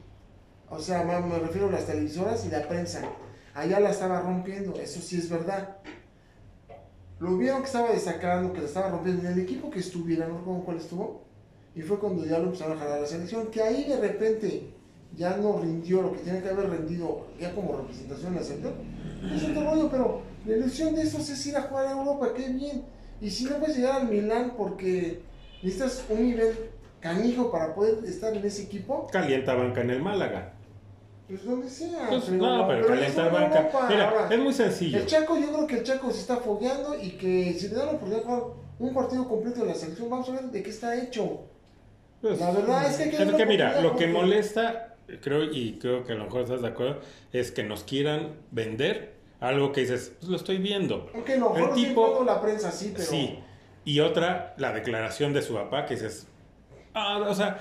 O sea, me refiero a las televisoras y la prensa. Allá la estaba rompiendo, eso sí es verdad. Lo vieron que estaba destacando, que la estaba rompiendo en el equipo que estuviera, no recuerdo cuál estuvo. Y fue cuando ya lo empezaron a jalar a la selección, que ahí de repente ya no rindió lo que tiene que haber rendido ya como representación de la selección. Es otro rollo, pero la ilusión de estos es ir a jugar a Europa, qué bien. Y si no puedes llegar al Milán porque necesitas un nivel canijo para poder estar en ese equipo, Calienta banca en el Málaga. Pues donde sea. Pues, pero- no, pero, pero calentar banca. Mira, Ahora, es muy sencillo. el Chaco, yo creo que el Chaco se está fogueando y que si le dan la oportunidad un partido completo de la selección, vamos a ver de qué está hecho. Pues, La verdad es que hay que es que mira, lo que porque- molesta, creo, y creo que a lo mejor estás de acuerdo, es que nos quieran vender algo que dices, pues lo estoy viendo. Aunque El mejor sí tipo- la prensa sí, pero. Sí. Y otra, la declaración de su papá, que dices, ah, o sea,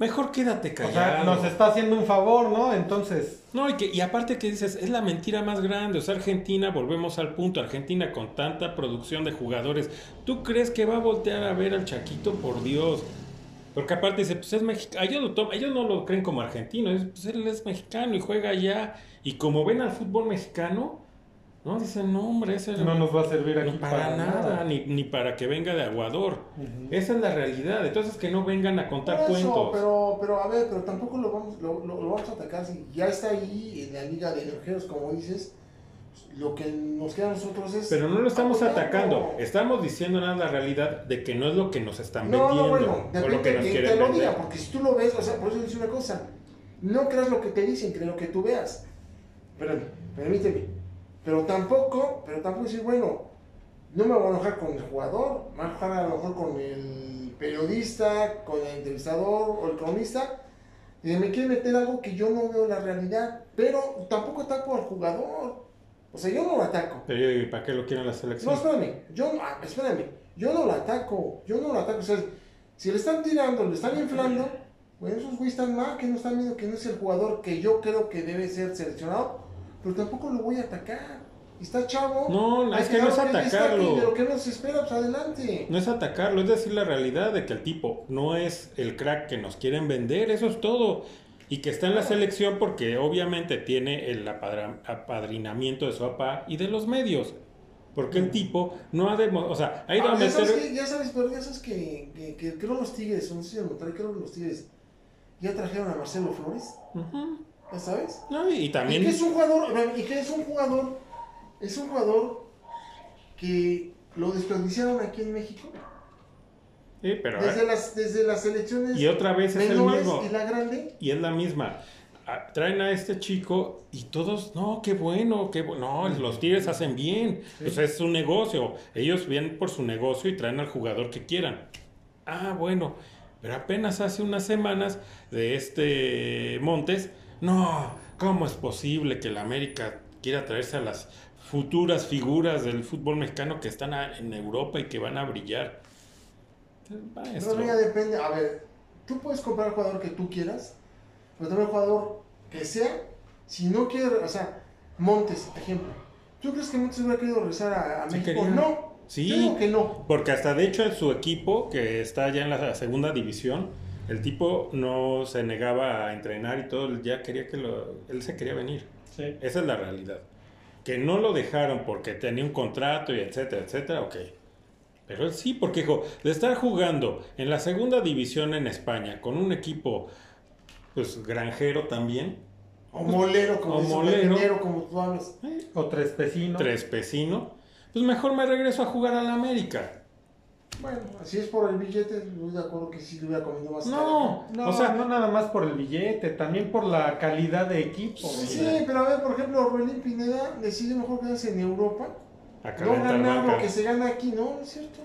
mejor quédate O callado. sea, nos está haciendo un favor, ¿no? Entonces, No, y, que, y aparte que dices, es la mentira más grande. O sea, Argentina, volvemos al punto, Argentina con tanta producción de jugadores, ¿tú crees que va a voltear a ver al Chaquito? Por Dios. Porque aparte dice, pues es mexicano, ellos, ellos no lo creen como argentino, es- pues él es mexicano y juega allá. Y como ven al fútbol mexicano, no, dicen, no hombre, ese no nos va a servir aquí no para, nada, Ni, ni para que venga de aguador. Ujú. Esa es la realidad. Entonces que no vengan a contar eso, cuentos. pero, pero a ver, pero tampoco lo vamos, lo, lo- lo vamos a atacar. Si ya está ahí en la liga de extranjeros, como dices, lo que nos queda a nosotros es. Pero no lo estamos apoyarlo. atacando, estamos diciendo nada la realidad de que no es lo que nos están No, vendiendo no, bueno, o lo depende que nos quieren te lo vender. diga, porque si tú lo ves, o sea, por eso dice una cosa, no creas lo que te dicen, cree lo que tú veas. Espérame, permíteme. Pero tampoco, pero tampoco decir, bueno, no me voy a enojar con el jugador, me voy a enojar a lo mejor con el periodista, con el entrevistador o el cronista, y me quiere meter algo que yo no veo la realidad, pero tampoco ataco al jugador. O sea, yo no lo ataco. Pero ¿y para qué lo quieren la No, selección? espérame, yo, no- ah, espérame, yo no lo ataco, yo no lo ataco, o sea, si le están tirando, le están inflando, bueno, esos güeyes están mal, que no están viendo que no es el jugador que yo creo que debe ser seleccionado, pero tampoco lo voy a atacar. Está chavo. No, es que no es atacarlo. De lo que nos espera, pues adelante. No es atacarlo, es decir la realidad de que el tipo no es el crack que nos quieren vender, eso es todo. Y que está en la selección porque obviamente tiene el apadrinamiento de su papá y de los medios. Porque el tipo no ha de... O sea, ha ido Ah, a ya, sabes que, ya sabes, pero ya sabes que, que, que creo los Tigres, no sé si lo notaré, creo que los Tigres ya trajeron a Marcelo Flores. ¿Ya sabes? No, y Y también... que es un jugador, y que es un jugador, es un jugador que lo desperdiciaron aquí en México. Sí, pero... Desde las, desde las selecciones Y otra vez es el mismo. y la grande. Y es la misma. Ah, Traen a este chico y todos, no, qué bueno, qué bueno. No, los Tigres hacen bien. Pues es su negocio. Ellos vienen por su negocio y traen al jugador que quieran. Ah, bueno. Pero apenas hace unas semanas de este Montes, no, ¿cómo es posible que la América quiera traerse a las futuras figuras del fútbol mexicano que están a- en Europa y que van a brillar? Maestro. No, no, ya depende. A ver, tú puedes comprar el jugador que tú quieras, pero también el jugador que sea, si no quiere, o sea, Montes, ejemplo. ¿Tú crees que Montes hubiera querido regresar a, a Sí México? quería. No. Sí. Yo digo que no. Porque hasta de hecho su equipo, que está ya en la segunda división, el tipo no se negaba a entrenar y todo, ya quería que lo... Él se quería venir. Sí. Esa es la realidad. Que no lo dejaron porque tenía un contrato y etcétera, etcétera, ok. Pero él sí, porque dijo, de estar jugando en la segunda división en España con un equipo, pues granjero también, O molero, como O dice, molero. molero, como tú hablas. eh, O Trespecino. trespecino, pues mejor me regreso a jugar a la América. Bueno, así es por el billete, estoy de acuerdo que sí le hubiera comido más. No, No, o sea, no nada más por el billete, también por la calidad de equipo. Sí, pero a ver, por ejemplo, Roelín Pineda decidió mejor quedarse en Europa. a No ganar lo que se gana aquí, ¿no? ¿No es cierto?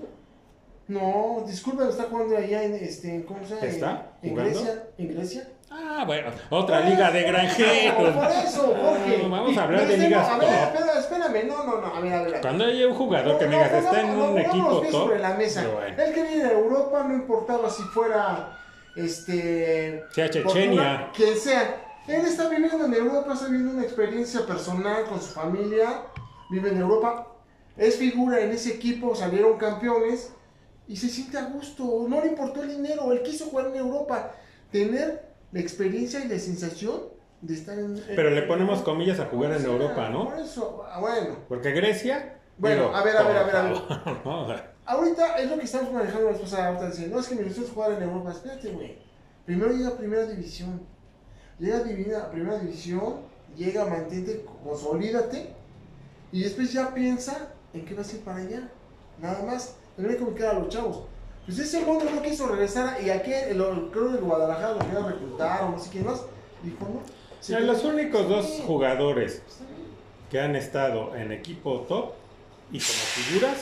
No, disculpa, está jugando allá en, este, ¿cómo se llama? ¿Está En? Grecia, en Grecia. Ah, bueno, otra liga de granjeros. Por eso, Jorge. Vamos a hablar de ligas A ver, espera, espérame, no, no, no, a ver, a ver. Cuando hay un jugador que me digas, está en un equipo top. sobre la mesa. bueno. El que viene de Europa no importaba si fuera este Sea Chechenia. Quien sea. Él está viviendo en Europa, está viviendo una experiencia personal con su familia, vive en Europa, es figura en ese equipo, salieron campeones y se siente a gusto. No le importó el dinero, él quiso jugar en Europa, tener la experiencia y la sensación de estar en. Pero le ponemos comillas a jugar en sea, Europa, ¿no? Por eso, ah, bueno. Porque Grecia. Bueno, a ver, a ver, a ver, a ver. ver. O sea, Ahorita es lo que estamos manejando la pasada. Ahorita dicen, no es que me gusta jugar en Europa. Espérate, güey. Primero llega a Primera División. Llega a, a Primera División, llega, mantente, consolídate. Y después ya piensa en qué vas a ir para allá. Nada más. Tener que ubicar a los chavos. Pues ese mundo no quiso regresar. Y aquí, el, creo el Guadalajara lo quería reclutar o no sé quién más. Dijo, no. ya quedó- los únicos dos Sí, jugadores que han estado en equipo top y como figuras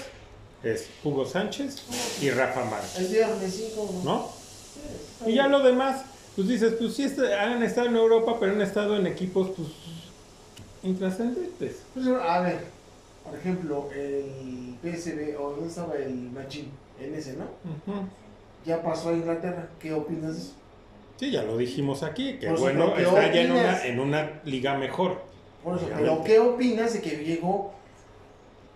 es Hugo Sánchez y Rafa Márquez, El viernes, sí, como ¿no? Sí, Y ya lo demás, pues dices, pues sí han estado en Europa, pero han estado en equipos, pues, intrascendentes. Pues, a ver, por ejemplo, el PSV, o ¿dónde estaba el Machín? En ese, ¿no? Ya pasó a Inglaterra. ¿Qué opinas de eso? Sí, ya lo dijimos aquí, que Por bueno, ¿pero qué está ya en una, en una liga mejor. Por eso, pero ¿qué opinas de que llegó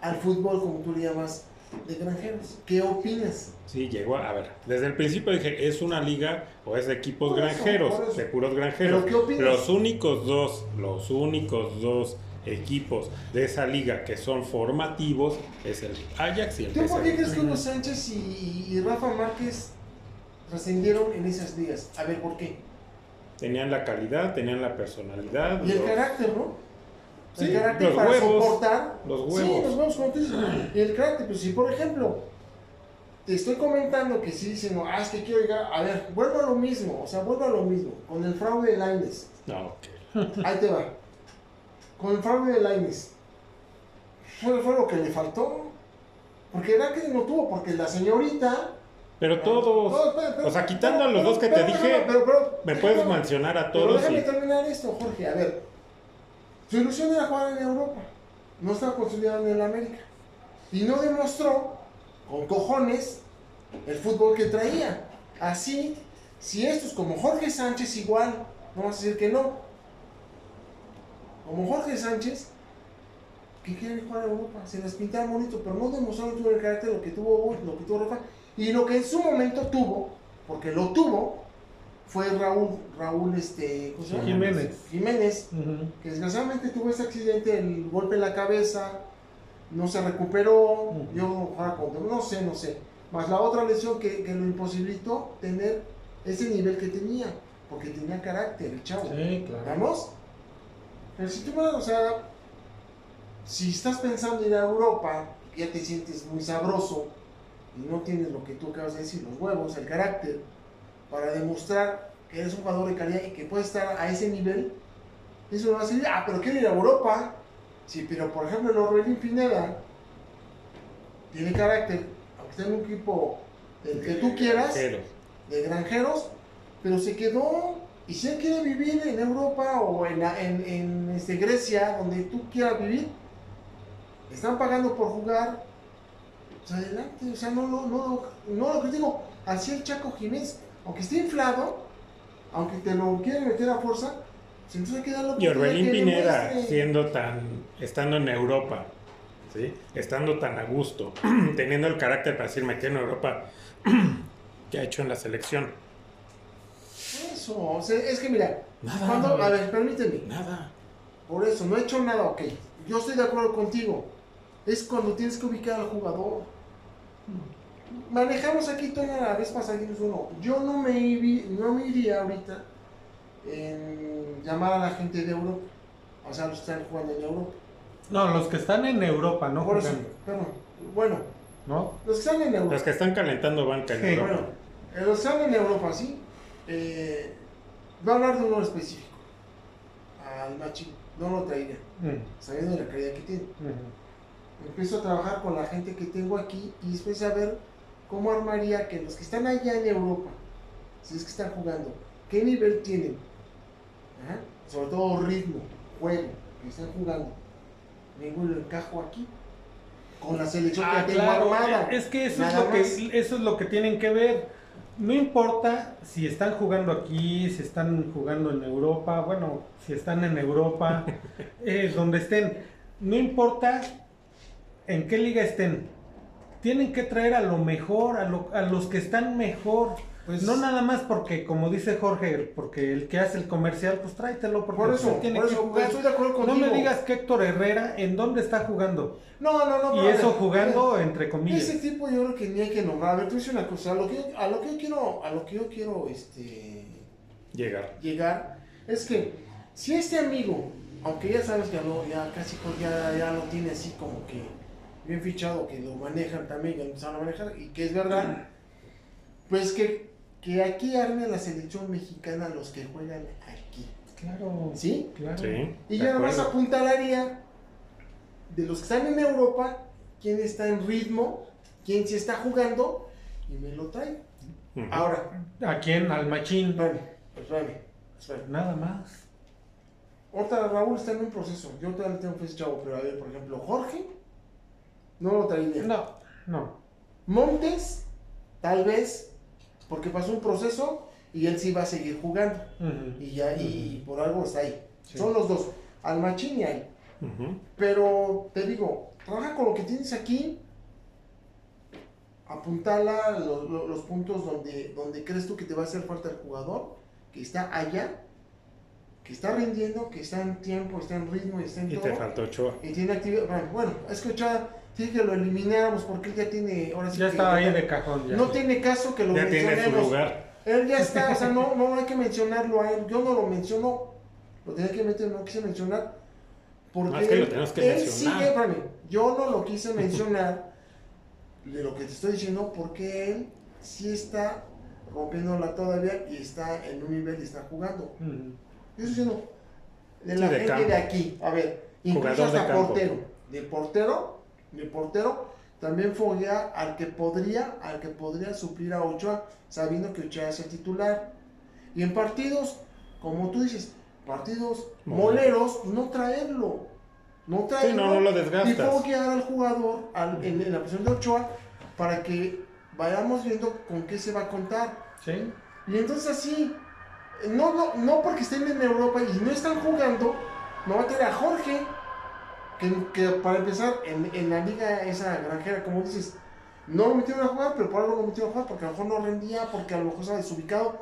al fútbol, como tú le llamas, de granjeros? ¿Qué opinas? Sí, llegó a, a ver, desde el principio dije, es una liga o es de equipos Por granjeros, eso. de puros granjeros. ¿Pero qué opinas? Los únicos dos, los únicos dos equipos de esa liga que son formativos es el Ajax y el ¿Tú por qué crees que Hugo Sánchez y, Rafa Márquez trascendieron en esas ligas? A ver, ¿por qué? Tenían la calidad, tenían la personalidad. Y el carácter, ¿no? el Sí, carácter los para huevos, soportar. los Sí, huevos. los huevos, como tú dices. El carácter, pues si por ejemplo, te estoy comentando que sí dicen, no, ah, es que quiero llegar. A ver, vuelvo a lo mismo, o sea, vuelvo a lo mismo. Con el fraude de Laines. No, ok. Ahí te va. Con el fraude de Laines. Fue, fue lo que le faltó. Porque era que no tuvo, porque la señorita. Pero No, todos, o sea, quitando a los pero- dos que te pero- dije, pero- pero- me pero- puedes pero- mencionar a pero todos déjame y... terminar esto, Jorge. A ver, su ilusión era jugar en Europa. No estaba consolidado en América. Y no demostró, con cojones, el fútbol que traía. Así, si estos como Jorge Sánchez igual, no vamos a decir que no. Como Jorge Sánchez, que quiere jugar en Europa, se les pintaba bonito, pero no demostró que tuvo el carácter lo que tuvo hoy, lo que tuvo Rafa. Y lo que en su momento tuvo, porque lo tuvo, fue Raúl, Raúl este, ¿cómo se llama? Jiménez. Jiménez, que desgraciadamente tuvo ese accidente, el golpe en la cabeza, no se recuperó, Ujú. yo jugaba contra, no sé, no sé. Más la otra lesión que, que lo imposibilitó tener ese nivel que tenía, porque tenía carácter, el chavo. Sí, claro. ¿Vamos? Pero si tú vas, o sea, si estás pensando en ir a Europa, ya te sientes muy sabroso y no tienes lo que tú acabas de decir, los huevos, el carácter, para demostrar que eres un jugador de calidad y que puedes estar a ese nivel, eso no va a servir. Ah, pero quiero ir a Europa. Sí, pero por ejemplo, el Orbelín Pineda tiene carácter, aunque esté en un equipo del que tú quieras de granjeros, pero se quedó. Y si él quiere vivir en Europa o en, en, en, este, Grecia, donde tú quieras vivir, están pagando por jugar, pues adelante. O sea, no, no, no, no lo critico. Así el Chaco Jiménez, aunque esté inflado, aunque te lo quieren meter a fuerza, entonces hay que darle y Orbelín que Pineda, siendo tan, estando en Europa, ¿sí? Estando tan a gusto, teniendo el carácter para decir, me quedo en Europa, ¿qué ha hecho en la selección? Eso, o sea, es que mira, Nada. cuando, a ver, permíteme. Nada. Por eso, no he hecho nada, ok. Yo estoy de acuerdo contigo. Es cuando tienes que ubicar al jugador. Manejamos aquí toda la vez pasada dijimos uno. Yo no me, ibi- no me iría ahorita en llamar a la gente de Europa. O sea, los que están jugando en Europa. No, los que están en Europa, ¿no? Por eso, perdón. Bueno, ¿No? los que están en Europa. Los que están calentando banca en Sí, Europa. Bueno, eh, los que están en Europa, sí. Eh, voy a hablar de uno específico. Al Machín. No lo traería. Mm, Sabiendo la calidad que tiene. ujú. empiezo a trabajar con la gente que tengo aquí y después a ver cómo armaría que los que están allá en Europa, si es que están jugando, ¿qué nivel tienen? Ajá. Sobre todo ritmo, juego, que están jugando. Ninguno encajo aquí. Con la selección Ah, que tengo claro, armada. es que eso es, lo que eso es lo que tienen que ver. No importa si están jugando aquí, si están jugando en Europa, bueno, si están en Europa, eh, donde estén. No importa en qué liga estén. Tienen que traer a lo mejor, a, lo- a los que están mejor. Pues- no nada más porque, como dice Jorge, porque el que hace el comercial, pues tráetelo porque Por pues, eso, tiene por que eso, jugar. estoy de acuerdo No me digas que Héctor Herrera, ¿en dónde está jugando? No, no, no. Y pero eso ver, jugando entre Ese comillas. tipo yo creo que ni hay que nombrar. A ver, tú dices una cosa. A lo que yo, a lo que yo quiero, a lo que yo quiero, este, Llegar. llegar, es que si este amigo, aunque ya sabes que lo, ya casi ya, ya lo tiene así como que bien fichado, que lo manejan también, que lo empezaron a manejar, y que es verdad, pues que, que aquí arme la selección mexicana los que juegan aquí. Claro. ¿Sí? Claro. Sí. Y ya nada más apuntalaría de los que están en Europa, quién está en ritmo, quién se está jugando, y me lo trae. Ahora, ¿A quién? Al machín. espérame, espérame, espérame. Nada más. Ahorita Raúl está en un proceso. Yo todavía le tengo fe chavo, pero a ver, por ejemplo, Jorge, no lo traería. No, no. Montes, tal vez, porque pasó un proceso y él sí va a seguir jugando. Y ya, y por algo está ahí. Sí. Son los dos. Al machín y ahí. Pero te digo, trabaja con lo que tienes aquí. Apuntala lo- lo- los puntos donde, donde crees tú que te va a hacer falta el jugador, que está allá, que está rindiendo, que está en tiempo, está en ritmo y está en Y todo. te faltó Ochoa. Y tiene actividad. Bueno, Bueno, es que Ochoa tiene que lo elimináramos porque él ya tiene. Ahora sí Ya que- estaba ahí de cajón. Ya. No tiene caso que lo Ya tiene su mencionemos. lugar. Él ya está, o sea, no, no hay que mencionarlo a él. Yo no lo menciono, lo tenía que meter, no quise mencionar. Porque No, es que lo él- tenemos que él mencionar. sigue, espérame, yo no lo quise mencionar de lo que te estoy diciendo, porque él sí está rompiéndola todavía y está en un nivel y está jugando. Yo estoy diciendo de Sí, la de gente campo. de aquí. A ver, incluso Jugador de hasta campo. portero. Del portero, del portero, también foguea al que podría, al que podría suplir a Ochoa, sabiendo que Ochoa es el titular. Y en partidos, como tú dices, partidos moleros, no traerlo. No traerlo. no, no lo Y desgastas. foguear al jugador al- en, en la posición de Ochoa para que vayamos viendo con qué se va a contar. Sí. Y entonces así, no, no, no porque estén en Europa y no están jugando, no va a tener a Jorge, que, que para empezar en, en la liga esa granjera, como dices, no lo metieron a jugar, pero por algo lo metieron a jugar, porque a lo mejor no rendía, porque a lo mejor estaba desubicado,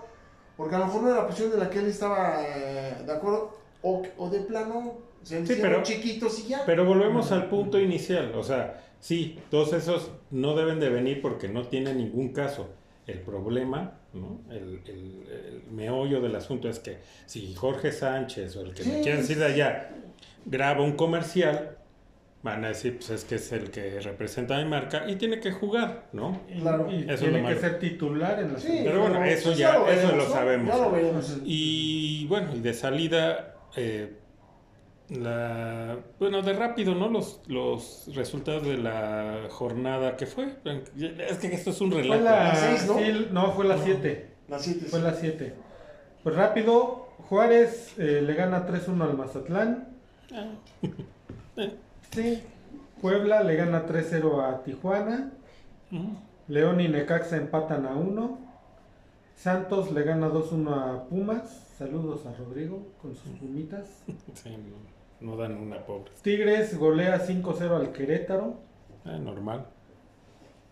porque a lo mejor no era la posición de la que él estaba eh, de acuerdo, o, o de plano se Sí, pero- chiquitos y ya. Pero volvemos al punto inicial. O sea, sí, todos esos no deben de venir porque no tienen ningún caso. El problema, ¿no? el, el- el meollo del asunto es que si Jorge Sánchez o el que me Sí, quieran decir de allá graba un comercial, van a decir, pues es que es el que representa mi marca y tiene que jugar, ¿no? Claro. y Eso es tiene lo que ser titular en la Sí. Pero bueno, eso pues ya- eso veremos, lo ¿no? sabemos. Ya lo veremos. Y bueno, y de salida, eh, la, bueno, de rápido, ¿no? Los, los resultados de la jornada que fue. Es que esto es un Fue relato. la Las seis, ¿no? sí, no, fue la 7. Las siete, Fue sí. la 7. Pues rápido, Juárez eh, le gana 3-1 al Mazatlán. Sí. Puebla le gana 3-0 a Tijuana. León y Necaxa empatan a 1. Santos le gana 2-1 a Pumas. Saludos a Rodrigo con sus pumitas. Sí, no, no dan una pobre. Tigres golea 5-0 al Querétaro. Ah, normal.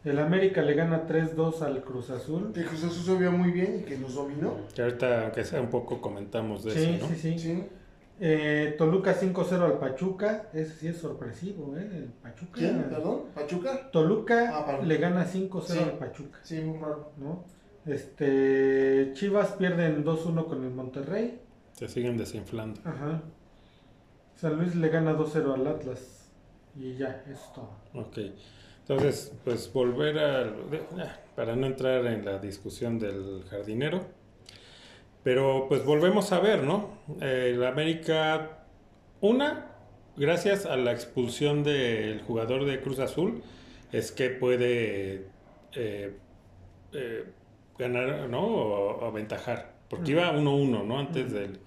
El América le gana 3-2 al Cruz Azul. Que Cruz Azul se vio muy bien y que nos dominó. Que ahorita, aunque sea un poco, comentamos de Sí, eso, ¿no? sí, sí. Sí. Eh, Toluca 5-0 al Pachuca. Ese sí es sorpresivo, ¿eh? El Pachuca. ¿Quién? ¿Perdón? ¿Pachuca? Toluca Ah, perdón. le gana 5-0 Sí. al Pachuca, Sí, muy raro. ¿no? Este, Chivas pierden 2-1 con el Monterrey. Se siguen desinflando. Ajá. San Luis le gana 2-0 al Atlas. Y ya, eso es todo. Ok. Entonces, pues volver a... Para no entrar en la discusión del jardinero. Pero pues volvemos a ver, ¿no? Eh, la América, una, gracias a la expulsión del jugador de Cruz Azul, es que puede eh, eh, ganar, ¿no? O, o aventajar. porque iba 1-1, ¿no? Antes del-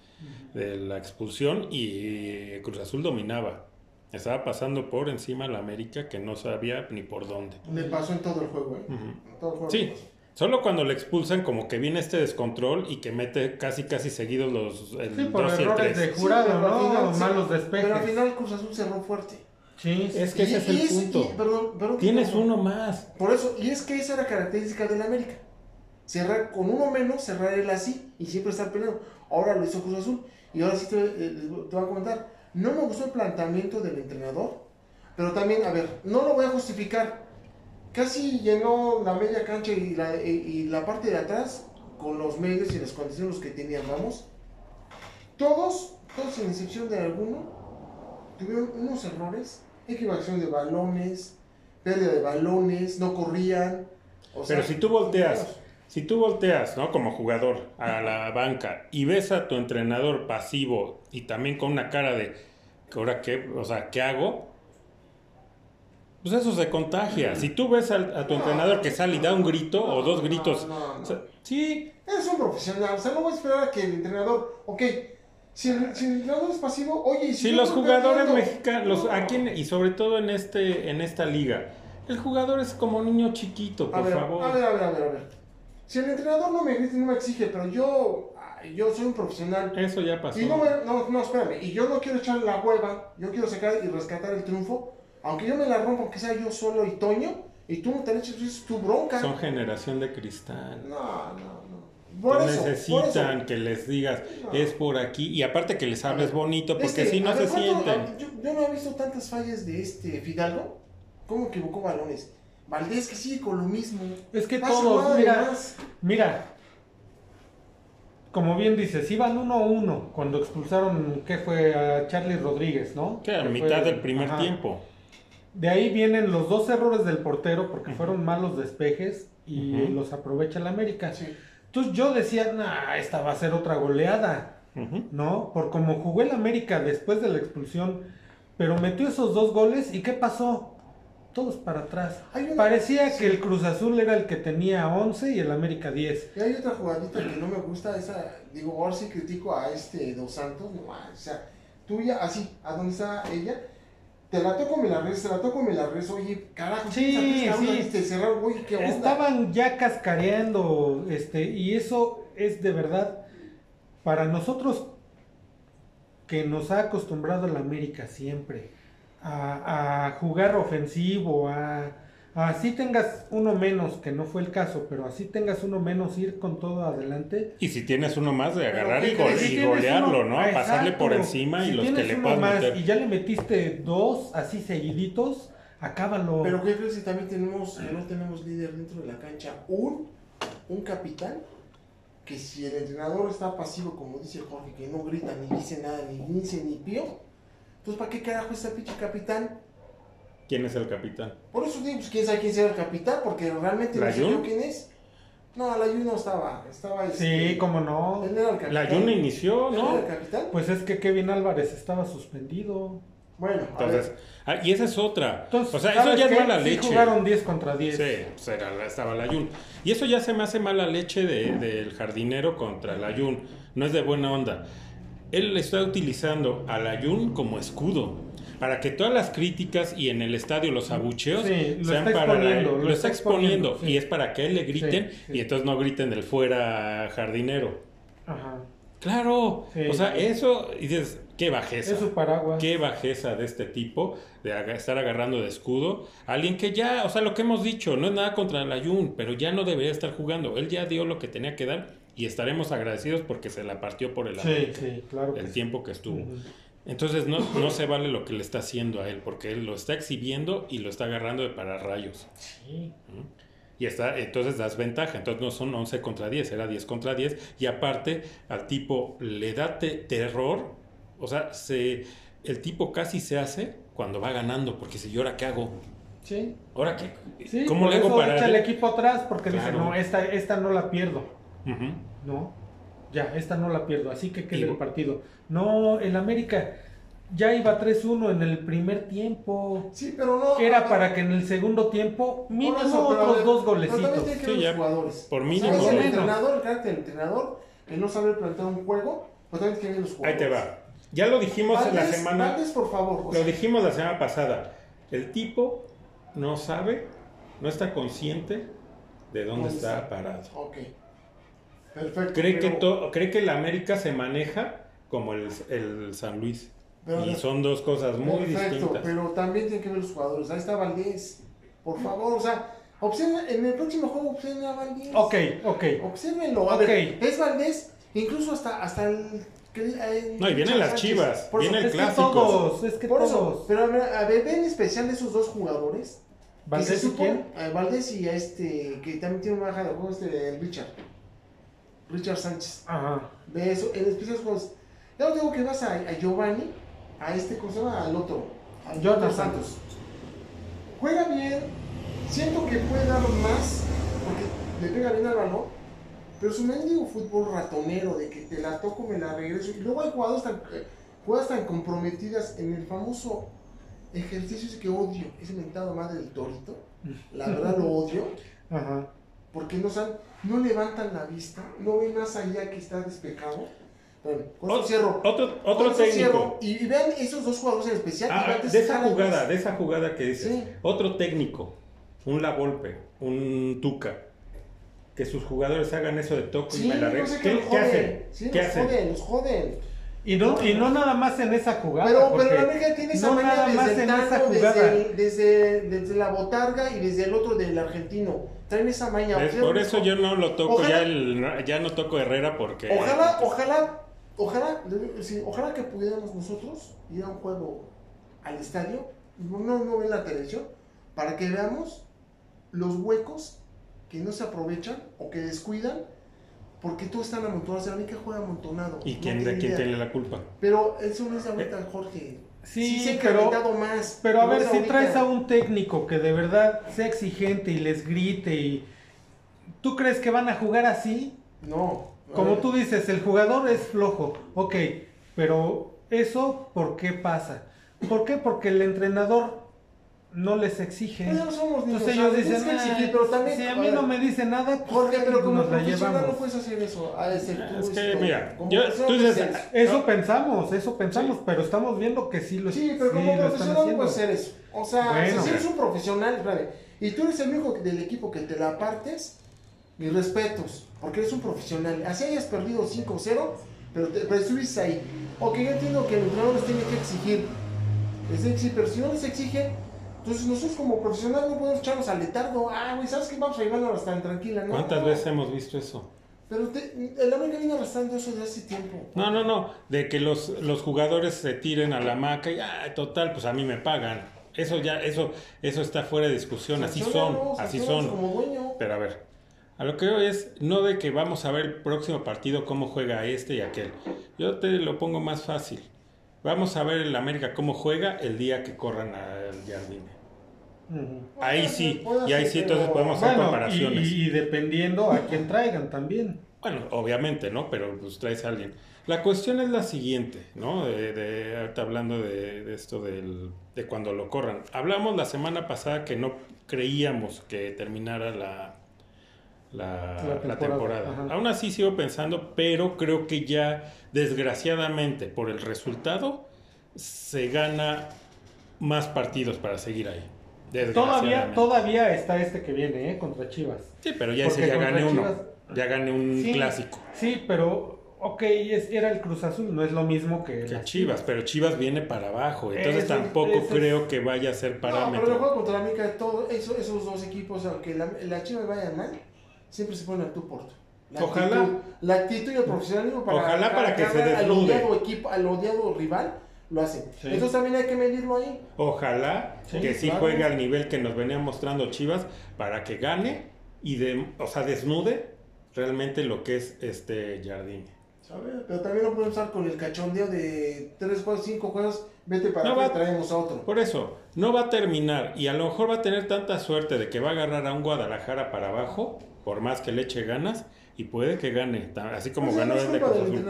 de la expulsión y Cruz Azul dominaba. Estaba pasando por encima la América que no sabía ni por dónde. Le pasó en todo el juego, ¿eh? Ujú. En todo el juego Sí. Solo cuando le expulsan como que viene este descontrol y que mete casi casi seguidos los el Sí, por 2 y el errores 3. de jurado, pero al ¿no? final- sí, Malos despejes. Pero al final Cruz Azul cerró fuerte. Sí, Es que ese Y- es y el punto. y- perdón, perdón, Tienes perdón. uno más. Por eso, y es que esa era característica del América. Cerrar con uno menos, cerrar él así y siempre estar peleando. Ahora lo hizo Cruz Azul. Y ahora sí te, eh, te voy a comentar. No me gustó el planteamiento del entrenador. Pero también, a ver, no lo voy a justificar. Casi llenó la media cancha y la, y, y la parte de atrás con los medios y las condiciones que tenían, vamos. Todos, todos sin excepción de alguno, tuvieron unos errores. Equivocación de balones, pérdida de balones, no corrían. o Pero sea, si tú volteas, si tú volteas, ¿no? Como jugador a la banca y ves a tu entrenador pasivo y también con una cara de, ¿ahora qué? O sea, ¿qué hago? Pues eso se contagia. Si tú ves al- a, tu entrenador que sale y da un grito o dos No, gritos, no, no. o sea, sí, Eres un profesional, o sea, no voy a esperar a que el entrenador, ok, si el, si el entrenador es pasivo, oye, Si los jugadores mexicanos, No. aquí en- y sobre todo en este en esta liga, el jugador es como niño chiquito, A por ver, favor. a ver, a ver, a ver, a ver. Si el entrenador no me grita no me exige, pero yo, yo soy un profesional. Eso ya pasó. Y no, no, no, espérame, y yo no quiero echar la hueva, yo quiero sacar y rescatar el triunfo, aunque yo me la rompa, aunque sea yo solo y Toño, y tú no te la eches, es tu bronca. Son generación de cristal. No, no, no. Por eso, necesitan por eso. que les digas, No. es por aquí, y aparte que les hables bonito, porque Este, si no se ver, ¿cuánto- sienten. Yo, yo no he visto tantas fallas de este Fidalgo. ¿Cómo equivocó balones? Valdés que sigue con lo mismo. Es que todos, mira, más. mira, como bien dices, iban 1-1 cuando expulsaron, ¿qué fue? A Charlie Rodríguez, ¿no? Que a Que mitad fue- del primer ajá. tiempo. De ahí vienen los dos errores del portero porque fueron malos despejes y los aprovecha el América. Sí. Entonces yo decía, nah, esta va a ser otra goleada. ¿no? Por como jugó el América después de la expulsión, pero metió esos dos goles y ¿qué pasó? Todos para atrás. Una- Parecía sí. que el Cruz Azul era el que tenía 11 y el América 10. Y hay otra jugadita que no me gusta, esa, digo, ahora sí critico a este Dos Santos, no, o sea, tuya, así, a donde está ella, te la toco, me la regreso, te la toco, me la regreso, oye, carajo, Sí, sí. te cerraron, oye, qué onda. Estaban ya cascareando, este, y eso es de verdad para nosotros que nos ha acostumbrado el América siempre a, a jugar ofensivo, a así tengas uno menos, que no fue el caso, pero así tengas uno menos, ir con todo adelante. Y si tienes uno más de agarrar ¿qué y, go- Si golearlo, uno- ¿no? ah, Pasarle por encima y Si los que le puedas más meter. y ya le metiste dos así seguiditos, acábalo. Pero ¿qué crees que también tenemos, que no tenemos líder dentro de la cancha? Un, un capitán que si el entrenador está pasivo, como dice Jorge, que no grita, ni dice nada, ni dice ni pío, entonces ¿para qué carajo está pinche capitán? ¿Quién es el capitán? Por eso digo, pues quién sabe quién será el capitán, porque realmente no sé quién es. No, la no estaba, estaba este, sí, cómo no. Él era el capitán. La Yuna inició, ¿Él era ¿no? el capitán? Pues es que Kevin Álvarez estaba suspendido. Bueno, a Entonces, ver. ah, y esa es otra. Entonces, o sea, eso ¿sabes ya es mala Sí leche. jugaron 10 contra 10. Sí, pues era estaba la Yun. Y eso ya se me hace mala leche de- del jardinero contra la Yun. No es de buena onda. Él está utilizando a la Yun como escudo. Para que todas las críticas y en el estadio los abucheos Sí, sean para la- lo, lo está exponiendo, exponiendo. sí. Y es para que él le griten Sí, y entonces no griten del fuera jardinero. Ajá. Claro. O sea, eso, y dices, qué bajeza. Es su paraguas. Qué bajeza de este tipo, de estar agarrando de escudo. Alguien que ya, o sea, lo que hemos dicho, no es nada contra el Ayun, pero ya no debería estar jugando. Él ya dio lo que tenía que dar y estaremos agradecidos porque se la partió por el, Sí, América, sí, claro. que el tiempo que estuvo. Entonces no, no se vale lo que le está haciendo a él, porque él lo está exhibiendo y lo está agarrando de para rayos. Sí. Y está, entonces das ventaja. Entonces no son 11 contra 10, era 10 contra 10. Y aparte, al tipo le da te- terror. O sea, se, el tipo casi se hace cuando va ganando. Porque si yo ahora qué hago. Sí. ¿Ahora qué? Sí, ¿Cómo le hago para.? echa el equipo atrás porque dice, no, esta, esta no la pierdo. Ujú. No, ya, esta no la pierdo, así que quede Y- el partido. No, el América ya iba 3-1 en el primer tiempo. Sí, pero no. Era para que en el segundo tiempo mínimo eso, pero otros ver, dos pero golecitos. tiene que Sí, ya, los jugadores. por O sea, mínimo. es el entrenador, el carácter del entrenador. el no saber plantear un juego, pues también tiene los jugadores. Ahí te va. Ya lo dijimos en la semana. Valdés, por favor. Lo dijimos la semana pasada. El tipo no sabe, no está consciente de dónde ¿Dónde está está? parado. Ok. Perfecto. Cree que, pero- to- cree que el América se maneja como el, el San Luis. Pero- y son dos cosas muy Perfecto, distintas. pero también tienen que ver los jugadores. Ahí está Valdés. Por favor, o sea, observa, en el próximo juego observen a Valdés. Ok, ok. Obsérvenlo. A Ok. ver, es Valdés, incluso hasta, hasta el. eh, No, y vienen las chivas, Por eso, viene el Es que clásico. todos, es que Por eso, todos. pero a ver, a ver, ven especial de esos dos jugadores. ¿Valdés y quién? a Valdés y a este, que también tiene una baja de juego, este, el Richard. Richard Sánchez. Ajá. Ve eso, en especial. Ya no digo que vas a, a Giovanni, a este, ¿cómo se llama? Al otro. A Jonathan. Santos. Juega bien, siento que puede dar más, porque le pega bien al balón, pero su mendigo fútbol ratonero de que te la toco, me la regreso. Y luego hay jugadas tan, eh, jugadas tan comprometidas en el famoso ejercicio que odio, ese mentado madre del torito. La verdad lo odio, Ajá. Porque no, saben, no levantan la vista, no ven más allá que está despejado. Bueno, con eso Ot- cierro. Otro, otro técnico. Y, y vean esos dos jugadores en especial. Ah, de esa jugada, de esa jugada que dices. Sí. Otro técnico, un La Volpe, un Tuca, que sus jugadores hagan eso de toco y me la sé que ¿Qué, los qué joden. hacen? Sí, ¿Qué los hacen? joden, los joden. Y no, y no nada más en esa jugada. Pero, pero la América tiene esa no maña nada más desde el en esa Tano, jugada. desde, el- desde, desde la botarga y desde el otro del argentino. Traen esa maña. Por eso yo no lo toco, Ojalá- ya, el- ya no toco Herrera porque... Ojalá, ojalá, ojalá, ojalá que pudiéramos nosotros ir a un juego al estadio, no, no ver la televisión, para que veamos los huecos que no se aprovechan o que descuidan, porque todos están amontonados. La América juega amontonado. ¿Y no quién, de quién tiene la culpa? Pero eso no es ahorita, Jorge. Sí, se pero- más. Pero a ver, si ahorita. traes a un técnico que de verdad sea exigente y les grite y... ¿Tú crees que van a jugar así? No. Como ver. tú dices, el jugador es flojo. Ok, pero eso, ¿por qué pasa? ¿Por qué? Porque el entrenador no les exige. Pues ya no somos niños, Entonces ellos dicen, que exigir, "Ah, pero también, si a mí no me dice nada, pues Jorge, pero como nos la profesional llevamos. no puedes hacer eso. A ese, tú, Es que, este, mira, yo- tú dices, hacer Eso pensamos, eso pensamos, pero estamos viendo que sí lo, Sí, pero sí como están profesional no puedes hacer eso. O sea, Bueno. si eres un profesional, y tú eres el único del equipo que te la partes, mis respetos, porque eres un profesional. Así hayas perdido 5-0, pero, te, pero estuviste ahí. Ok, yo entiendo que el entrenador les tiene que exigir. Les tiene que exigir, pero si no les exigen, entonces nosotros como profesionales no podemos echarnos al letargo. Ah, güey, ¿sabes qué? Vamos a llevarnos tan tranquila, ¿no? ¿Cuántas No. veces hemos visto eso? Pero te, el América viene arrastrando eso desde hace tiempo. No, no, no, de que los, los jugadores se tiren a la maca y, ah, total, pues a mí me pagan. Eso ya, eso, eso está fuera de discusión, así son, así son. Pero a ver, a lo que veo es no de que vamos a ver el próximo partido cómo juega este y aquel. Yo te lo pongo más fácil. Vamos a ver el América cómo juega el día que corran al jardín. Ahí sí, y ahí sí entonces podemos hacer Bueno, comparaciones. y, y dependiendo a quién traigan también. Bueno, obviamente, ¿no? Pero pues traes a alguien. La cuestión es la siguiente, ¿no? De, de- ahorita hablando de, de esto del, de cuando lo corran. Hablamos la semana pasada que no creíamos que terminara la, la, La la temporada, temporada. Aún así sigo pensando, pero creo que ya, desgraciadamente, por el resultado, se gana más partidos para seguir ahí. Todavía, todavía está este que viene, ¿eh? Contra Chivas. Sí, pero ya ese ya gané uno. Chivas- Ya gané un Sí, clásico. Sí, pero, ok, es- era el Cruz Azul, no es lo mismo que... que Chivas, pero Chivas viene para abajo, entonces tampoco es- creo que vaya a ser No, pero el parámetro. juego contra la América, todo, eso, esos dos equipos, aunque la, la Chivas vaya mal, siempre se ponen a tu porto. La Ojalá. Actitud, la actitud y el profesionalismo para, Ojalá para que se ganar al desnude. odiado equipo, al odiado rival, lo hacen. Sí. Entonces también hay que medirlo ahí. Ojalá Sí, que sí claro. juegue al nivel que nos venía mostrando Chivas para que gane y de, o sea, desnude realmente lo que es este Jardín. ¿sabes? Pero también no podemos estar con el cachondeo de 3 juegos, 5 juegos, vete para No acá va- y traemos a otro. Por eso, no va a terminar y a lo mejor va a tener tanta suerte de que va a agarrar a un Guadalajara para abajo, por más que le eche ganas, y puede que gane, así como Pues ganó el de Cruz Azul.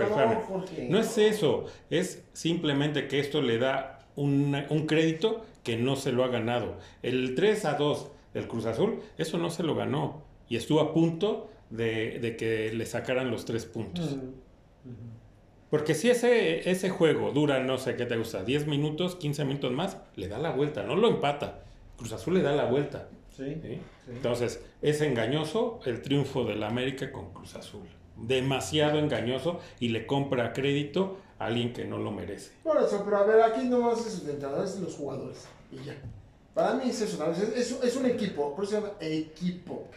Jorge. No es eso, es simplemente que esto le da un, un crédito que no se lo ha ganado. El 3 a 2 del Cruz Azul, eso no se lo ganó y estuvo a punto de, de que le sacaran los tres puntos. Mm. Porque si ese, ese juego dura, no sé qué te gusta, 10 minutos, 15 minutos más, le da la vuelta, no lo empata. Cruz Azul le da la vuelta. Sí, ¿sí? sí. Entonces, es engañoso el triunfo del América con Cruz Azul. Demasiado engañoso y le compra crédito a alguien que no lo merece. Por eso, pero a ver, aquí no es eso de entrenadores, es los jugadores. Y ya. Para mí es eso, es- es un equipo, por eso se llama equipo.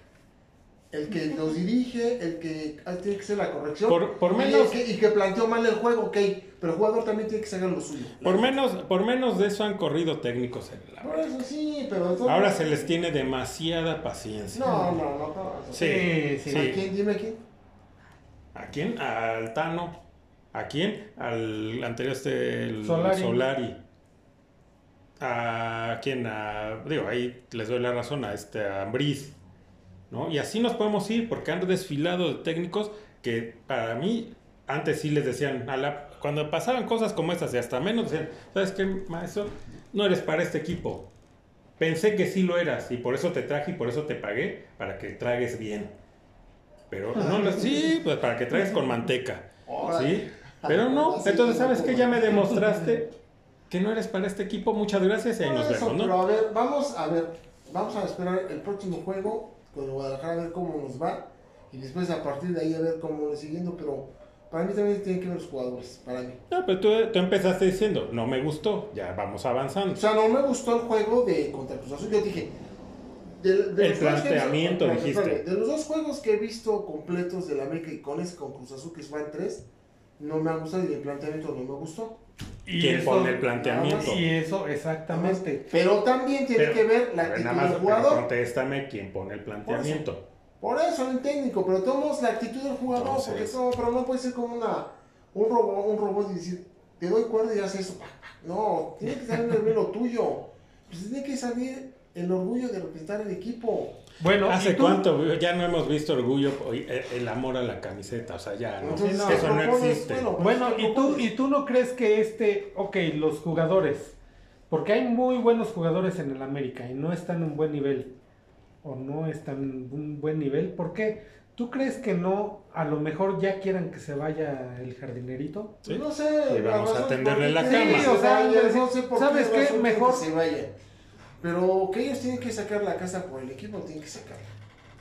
El que los dirige, el que ah, tiene que hacer la corrección. Por- por y menos- que- Y que, planteó mal el juego, ok. Pero el jugador también tiene que sacar lo suyo. Por menos, por menos de eso han corrido técnicos en el Por eso sí, pero. Ahora se les tiene demasiada paciencia. No, no, no. no, Sí, Sí, sí. ¿A quién? Dime quién. ¿A quién? Al Tano. ¿A quién? Al anterior este el Solari. Solari. ¿A quién? A, digo, ahí les doy la razón a este a Ambriz. ¿No? Y así nos podemos ir porque han desfilado de técnicos que para mí antes sí les decían, a la, cuando pasaban cosas como estas y hasta menos decían, ¿sabes qué, maestro? No eres para este equipo. Pensé que sí lo eras y por eso te traje y por eso te pagué para que tragues bien. Pero no, lo- sí, pues para que tragues con manteca. ¿Sí? Pero no, entonces sabes que ya me demostraste que no eres para este equipo. Muchas gracias y ahí nos vemos, pero ¿no? a ver, vamos a ver, vamos a esperar el próximo juego con Guadalajara a ver cómo nos va y después a partir de ahí a ver cómo le siguiendo, pero para mí también tienen que ver los jugadores, para mí. No, pero tú, tú empezaste diciendo, no me gustó, ya vamos avanzando. O sea, no me gustó el juego de contra Cruz Azul, yo dije de, de El planteamiento, dijiste. de los dos juegos que he visto completos del América y con ese con Cruz Azul que van tres, no me ha gustado y el planteamiento no me gustó. Y ¿Quién eso- pone el planteamiento? Y eso, exactamente. Pero también tiene Pero- que ver la Pero actitud nada más, del pero jugador. contéstame quién pone el planteamiento. Por eso, el técnico, pero tomamos la actitud del jugador, Entonces- porque eso, pero no puede ser como una, un robot, un robot y decir, te doy cuerda y haces eso. No, tiene que salir el lo tuyo. Pues tiene que salir el orgullo de representar el equipo. Bueno, ¿Hace cuánto? Ya no hemos visto orgullo, oye, el amor a la camiseta, o sea, ya no. Entonces, no, ¿qué eso no existe. Bueno, pues, Bueno, ¿qué ¿y tú? ¿y tú no crees que este, ok, los jugadores, porque hay muy buenos jugadores en el América y no están en un buen nivel, o no están en un buen nivel, ¿por qué? ¿Tú crees que no, a lo mejor ya quieran que se vaya el jardinerito? ¿Sí? No sé. Y vamos a razón tenderle por la cama. Sí, o se sea, vaya, decir, no sé por ¿sabes qué Mejor- que se vaya. Pero que ellos tienen que sacar la casa por el equipo, tienen que sacarla.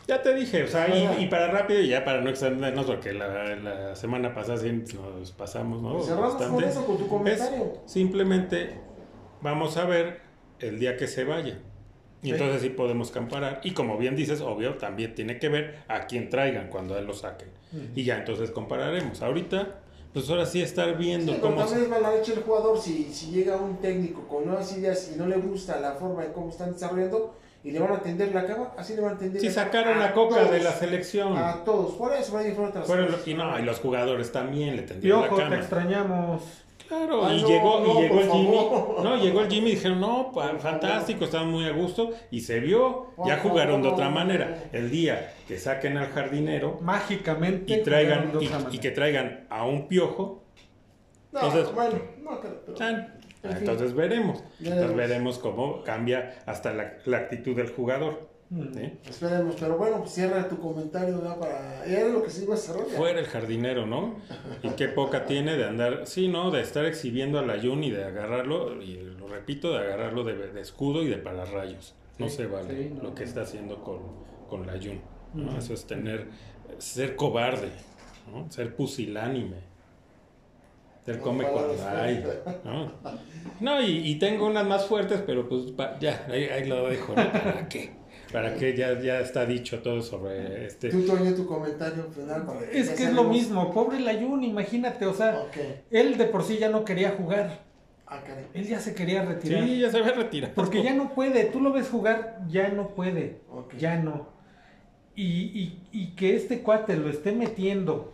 Ya te dije, o sea, y, y para rápido, y ya para no extendernos, porque la, la semana pasada sí nos pasamos, ¿no? Cerramos con eso, con tu comentario. Es simplemente vamos a ver el día que se vaya. Y Sí. entonces sí podemos comparar. Y como bien dices, obvio, también tiene que ver a quién traigan cuando él lo saquen. Y ya entonces compararemos. Ahorita, pues ahora sí estar viendo Sí, pero cómo... también es mala leche el jugador si, si llega un técnico con nuevas ideas y no le gusta la forma en cómo están desarrollando y le van a tender la cama, así le van a tender Si la cama sacaron a a Coca de todos, la selección. A todos, por eso van a ir por otras Fueron cosas. y no, y los jugadores también le Y tendieron la ojo, te cama. extrañamos. Claro, Ay, y no, llegó, no, y llegó el Jimmy. favor. No, llegó el Jimmy y dijeron, no, fantástico, estaban muy a gusto. Y se vio, ya jugaron de otra manera. El día que saquen al jardinero Mágicamente. y traigan, y, y que traigan a un piojo, No, Entonces- bueno, pero- entonces veremos. Entonces veremos cómo cambia hasta la, la actitud del jugador. Esperemos, pero bueno, pues cierra tu comentario ya para... Era lo que se iba a cerrar. Fuera el jardinero, ¿no? Y qué poca tiene de andar, sí, ¿no? De estar exhibiendo a la Jun y de agarrarlo, y lo repito, de agarrarlo de, de escudo y de pararrayos. No Sí, se vale sí, no. lo que está haciendo con, con la Jun. ¿no? Eso es tener, ser cobarde, ¿no? Ser pusilánime. Ser No, come cuando hay. ¿no? No, y, y tengo unas más fuertes, pero pues pa- ya, ahí, ahí lo dejo, ¿no? ¿Para qué? ¿Para qué? Ya, ya está dicho todo sobre este... Tú, Toño, tu comentario final para Es ya que es lo mismo, pobre Layun, imagínate, o sea, él de por sí ya no quería jugar, Ah, caray. él ya se quería retirar. Sí, ya se ve retirado. Porque ya no puede, tú lo ves jugar, ya no puede, ya no. Y, y- y que este cuate lo esté metiendo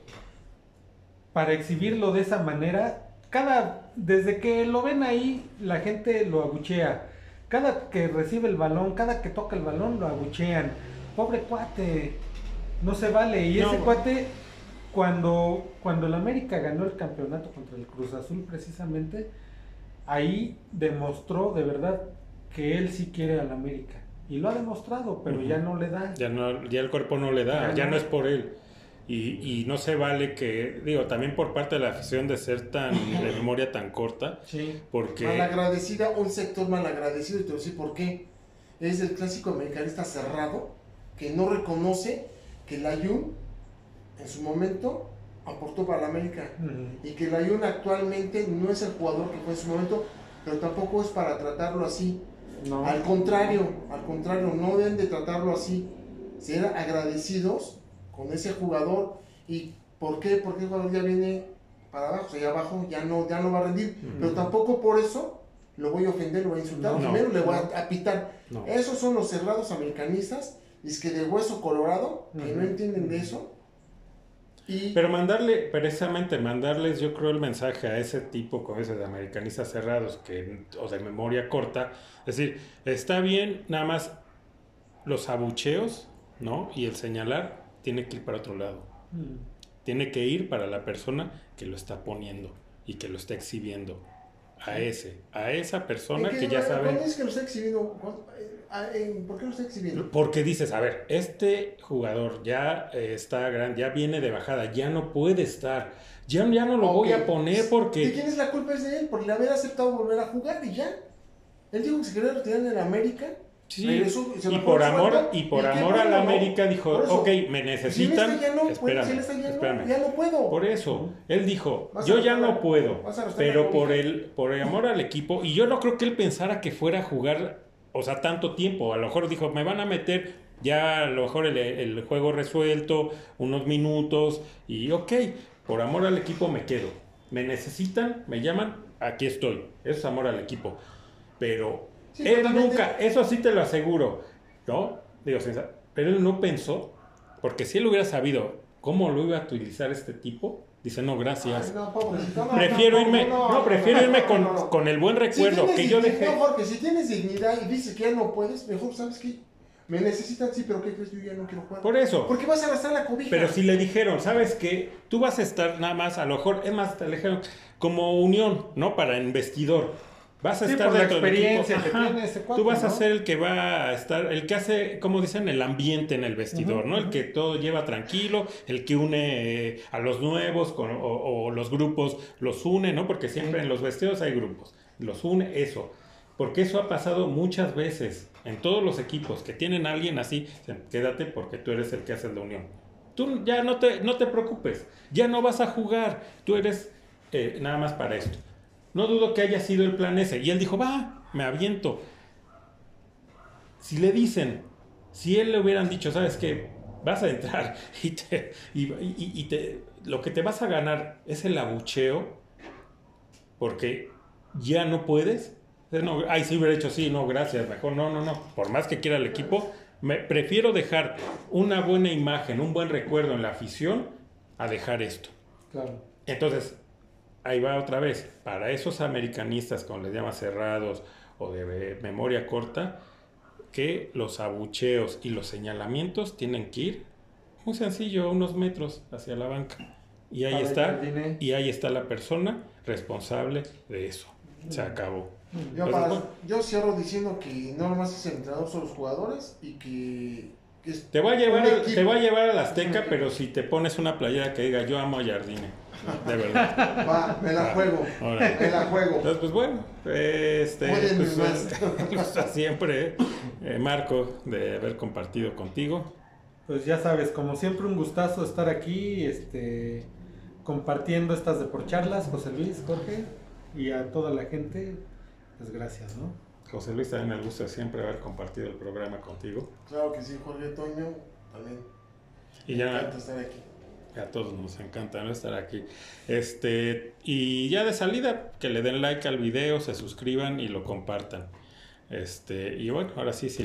para exhibirlo de esa manera, cada, desde que lo ven ahí, la gente lo abuchea. Cada que recibe el balón, cada que toca el balón, lo abuchean. Pobre cuate, no se vale. Y No. ese cuate, cuando, cuando el América ganó el campeonato contra el Cruz Azul precisamente, ahí demostró de verdad que él sí quiere al América. Y lo ha demostrado, pero ya no le da. Ya, no, ya el cuerpo no le da, ya, no. es por él. Y, y, no se vale que, digo, también por parte de la afición de ser tan, de memoria tan corta. Sí. Porque... Malagradecida, un sector malagradecido, y te voy a decir por qué. Es el clásico americanista cerrado, que no reconoce que la Jun, en su momento, aportó para la América. Y que la Jun actualmente no es el jugador que fue en su momento, pero tampoco es para tratarlo así. No. Al contrario, al contrario, no deben de tratarlo así. Ser agradecidos con ese jugador. ¿Y por qué? Porque el jugador ya viene para abajo, o sea, ya abajo ya no, ya no va a rendir. Pero tampoco por eso lo voy a ofender, lo voy a insultar, No, primero le voy a, a pitar. No. Esos son los cerrados americanistas, es que de hueso colorado, que no entienden de eso. Y Pero mandarle, precisamente mandarles, yo creo, el mensaje a ese tipo, como ese de americanistas cerrados que, o de memoria corta, es decir, está bien, nada más los abucheos, ¿no? Y el señalar tiene que ir para otro lado. Mm. Tiene que ir para la persona que lo está poniendo y que lo está exhibiendo. A ese, a esa persona ¿en que ya sabe. ¿Cuándo es que lo está exhibiendo? ¿Cuándo- eh, ¿Por qué lo está exhibiendo? Porque dices, a ver, este jugador ya eh, está grande, ya viene de bajada, ya no puede estar, ya, ya no lo voy a poner ¿De porque... quién es la culpa? Es de él, por haber aceptado volver a jugar y ya. Él dijo que se quería retirar en el América. Sí, regresó, se y por amor, y por amor. América dijo, eso, ok, me Si él necesitan, está espérame, si él está espérame. ya no puedo. Por eso, él dijo, Vas yo ya no puedo, pero por el, por el amor al equipo, y yo no creo que él pensara que fuera a jugar, o sea, tanto tiempo, a lo mejor dijo, me van a meter ya a lo mejor el, el juego resuelto, unos minutos, y ok, por amor al equipo me quedo. Me necesitan, me llaman, aquí estoy. Eso es amor al equipo. Pero Sí, él totalmente. nunca, eso sí te lo aseguro, ¿no? Digo, pero él no pensó, porque si él hubiera sabido cómo lo iba a utilizar este tipo, dice, no, gracias. Ay, no, pobrecito, no, prefiero no, irme, no, prefiero irme con, con el buen Si recuerdo tienes que yo dejé. No, Jorge, si tienes dignidad y dices que ya no puedes, mejor sabes que me necesitan, sí, pero ¿qué crees? Yo ya no quiero jugar. Por eso. Porque vas a arrastrar la cobija. Pero si le dijeron, ¿sabes qué? Tú vas a estar nada más, a lo mejor, es más, te dijeron, como unión, ¿no? Para investidor. Vas a Sí, estar por la experiencia que Ajá. tiene ese cuate, Tú vas a ser el que va a estar, el que hace, como dicen, el ambiente en el vestidor, ¿no? El que todo lleva tranquilo, el que une eh, a los nuevos con- o, o los grupos los une, ¿no? Porque siempre en los vestidos hay grupos. Los une eso. Porque eso ha pasado muchas veces en todos los equipos que tienen a alguien así. Quédate porque tú eres el que hace la unión. Tú ya no te, no te preocupes, ya no vas a jugar, tú eres eh, nada más para esto. No dudo que haya sido el plan ese. Y él dijo, va, me aviento. Si le dicen, si él le hubieran dicho, ¿sabes qué? Vas a entrar y, te, y, y- y te, lo que te vas a ganar es el abucheo, porque ya no puedes. No, ay, sí hubiera hecho sí, no, gracias, mejor no, no, no. Por más que quiera el equipo, me, prefiero dejar una buena imagen, un buen recuerdo en la afición a dejar esto. Claro. Entonces, ahí va otra vez. Para esos americanistas, como les llama cerrados o de memoria corta, que los abucheos y los señalamientos tienen que ir muy sencillo, unos metros hacia la banca. Y ahí está, y ahí está la persona responsable de eso. Se acabó. Yo, para- yo cierro diciendo que no nomás es el entrenador, son los jugadores y que, Te voy a llevar, te voy a llevar a la Azteca, pero si te pones una playera que diga yo amo a Jardine. De verdad. Va, me la juego. Me la juego. Entonces, pues bueno, este, pues, más. eh, pues, siempre, eh, Marco, de haber compartido contigo. Pues ya sabes, como siempre un gustazo estar aquí, este, compartiendo estas de por charlas, José Luis, Jorge, y a toda la gente, pues gracias, ¿no? José Luis, también me gusta siempre haber compartido el programa contigo. Claro que sí, Jorge Toño, también. Y Me ya encanta estar aquí. A todos nos encanta ¿no? estar aquí. Este, y ya de salida, que le den like al video, se suscriban y lo compartan. Este, y bueno, ahora sí, sin.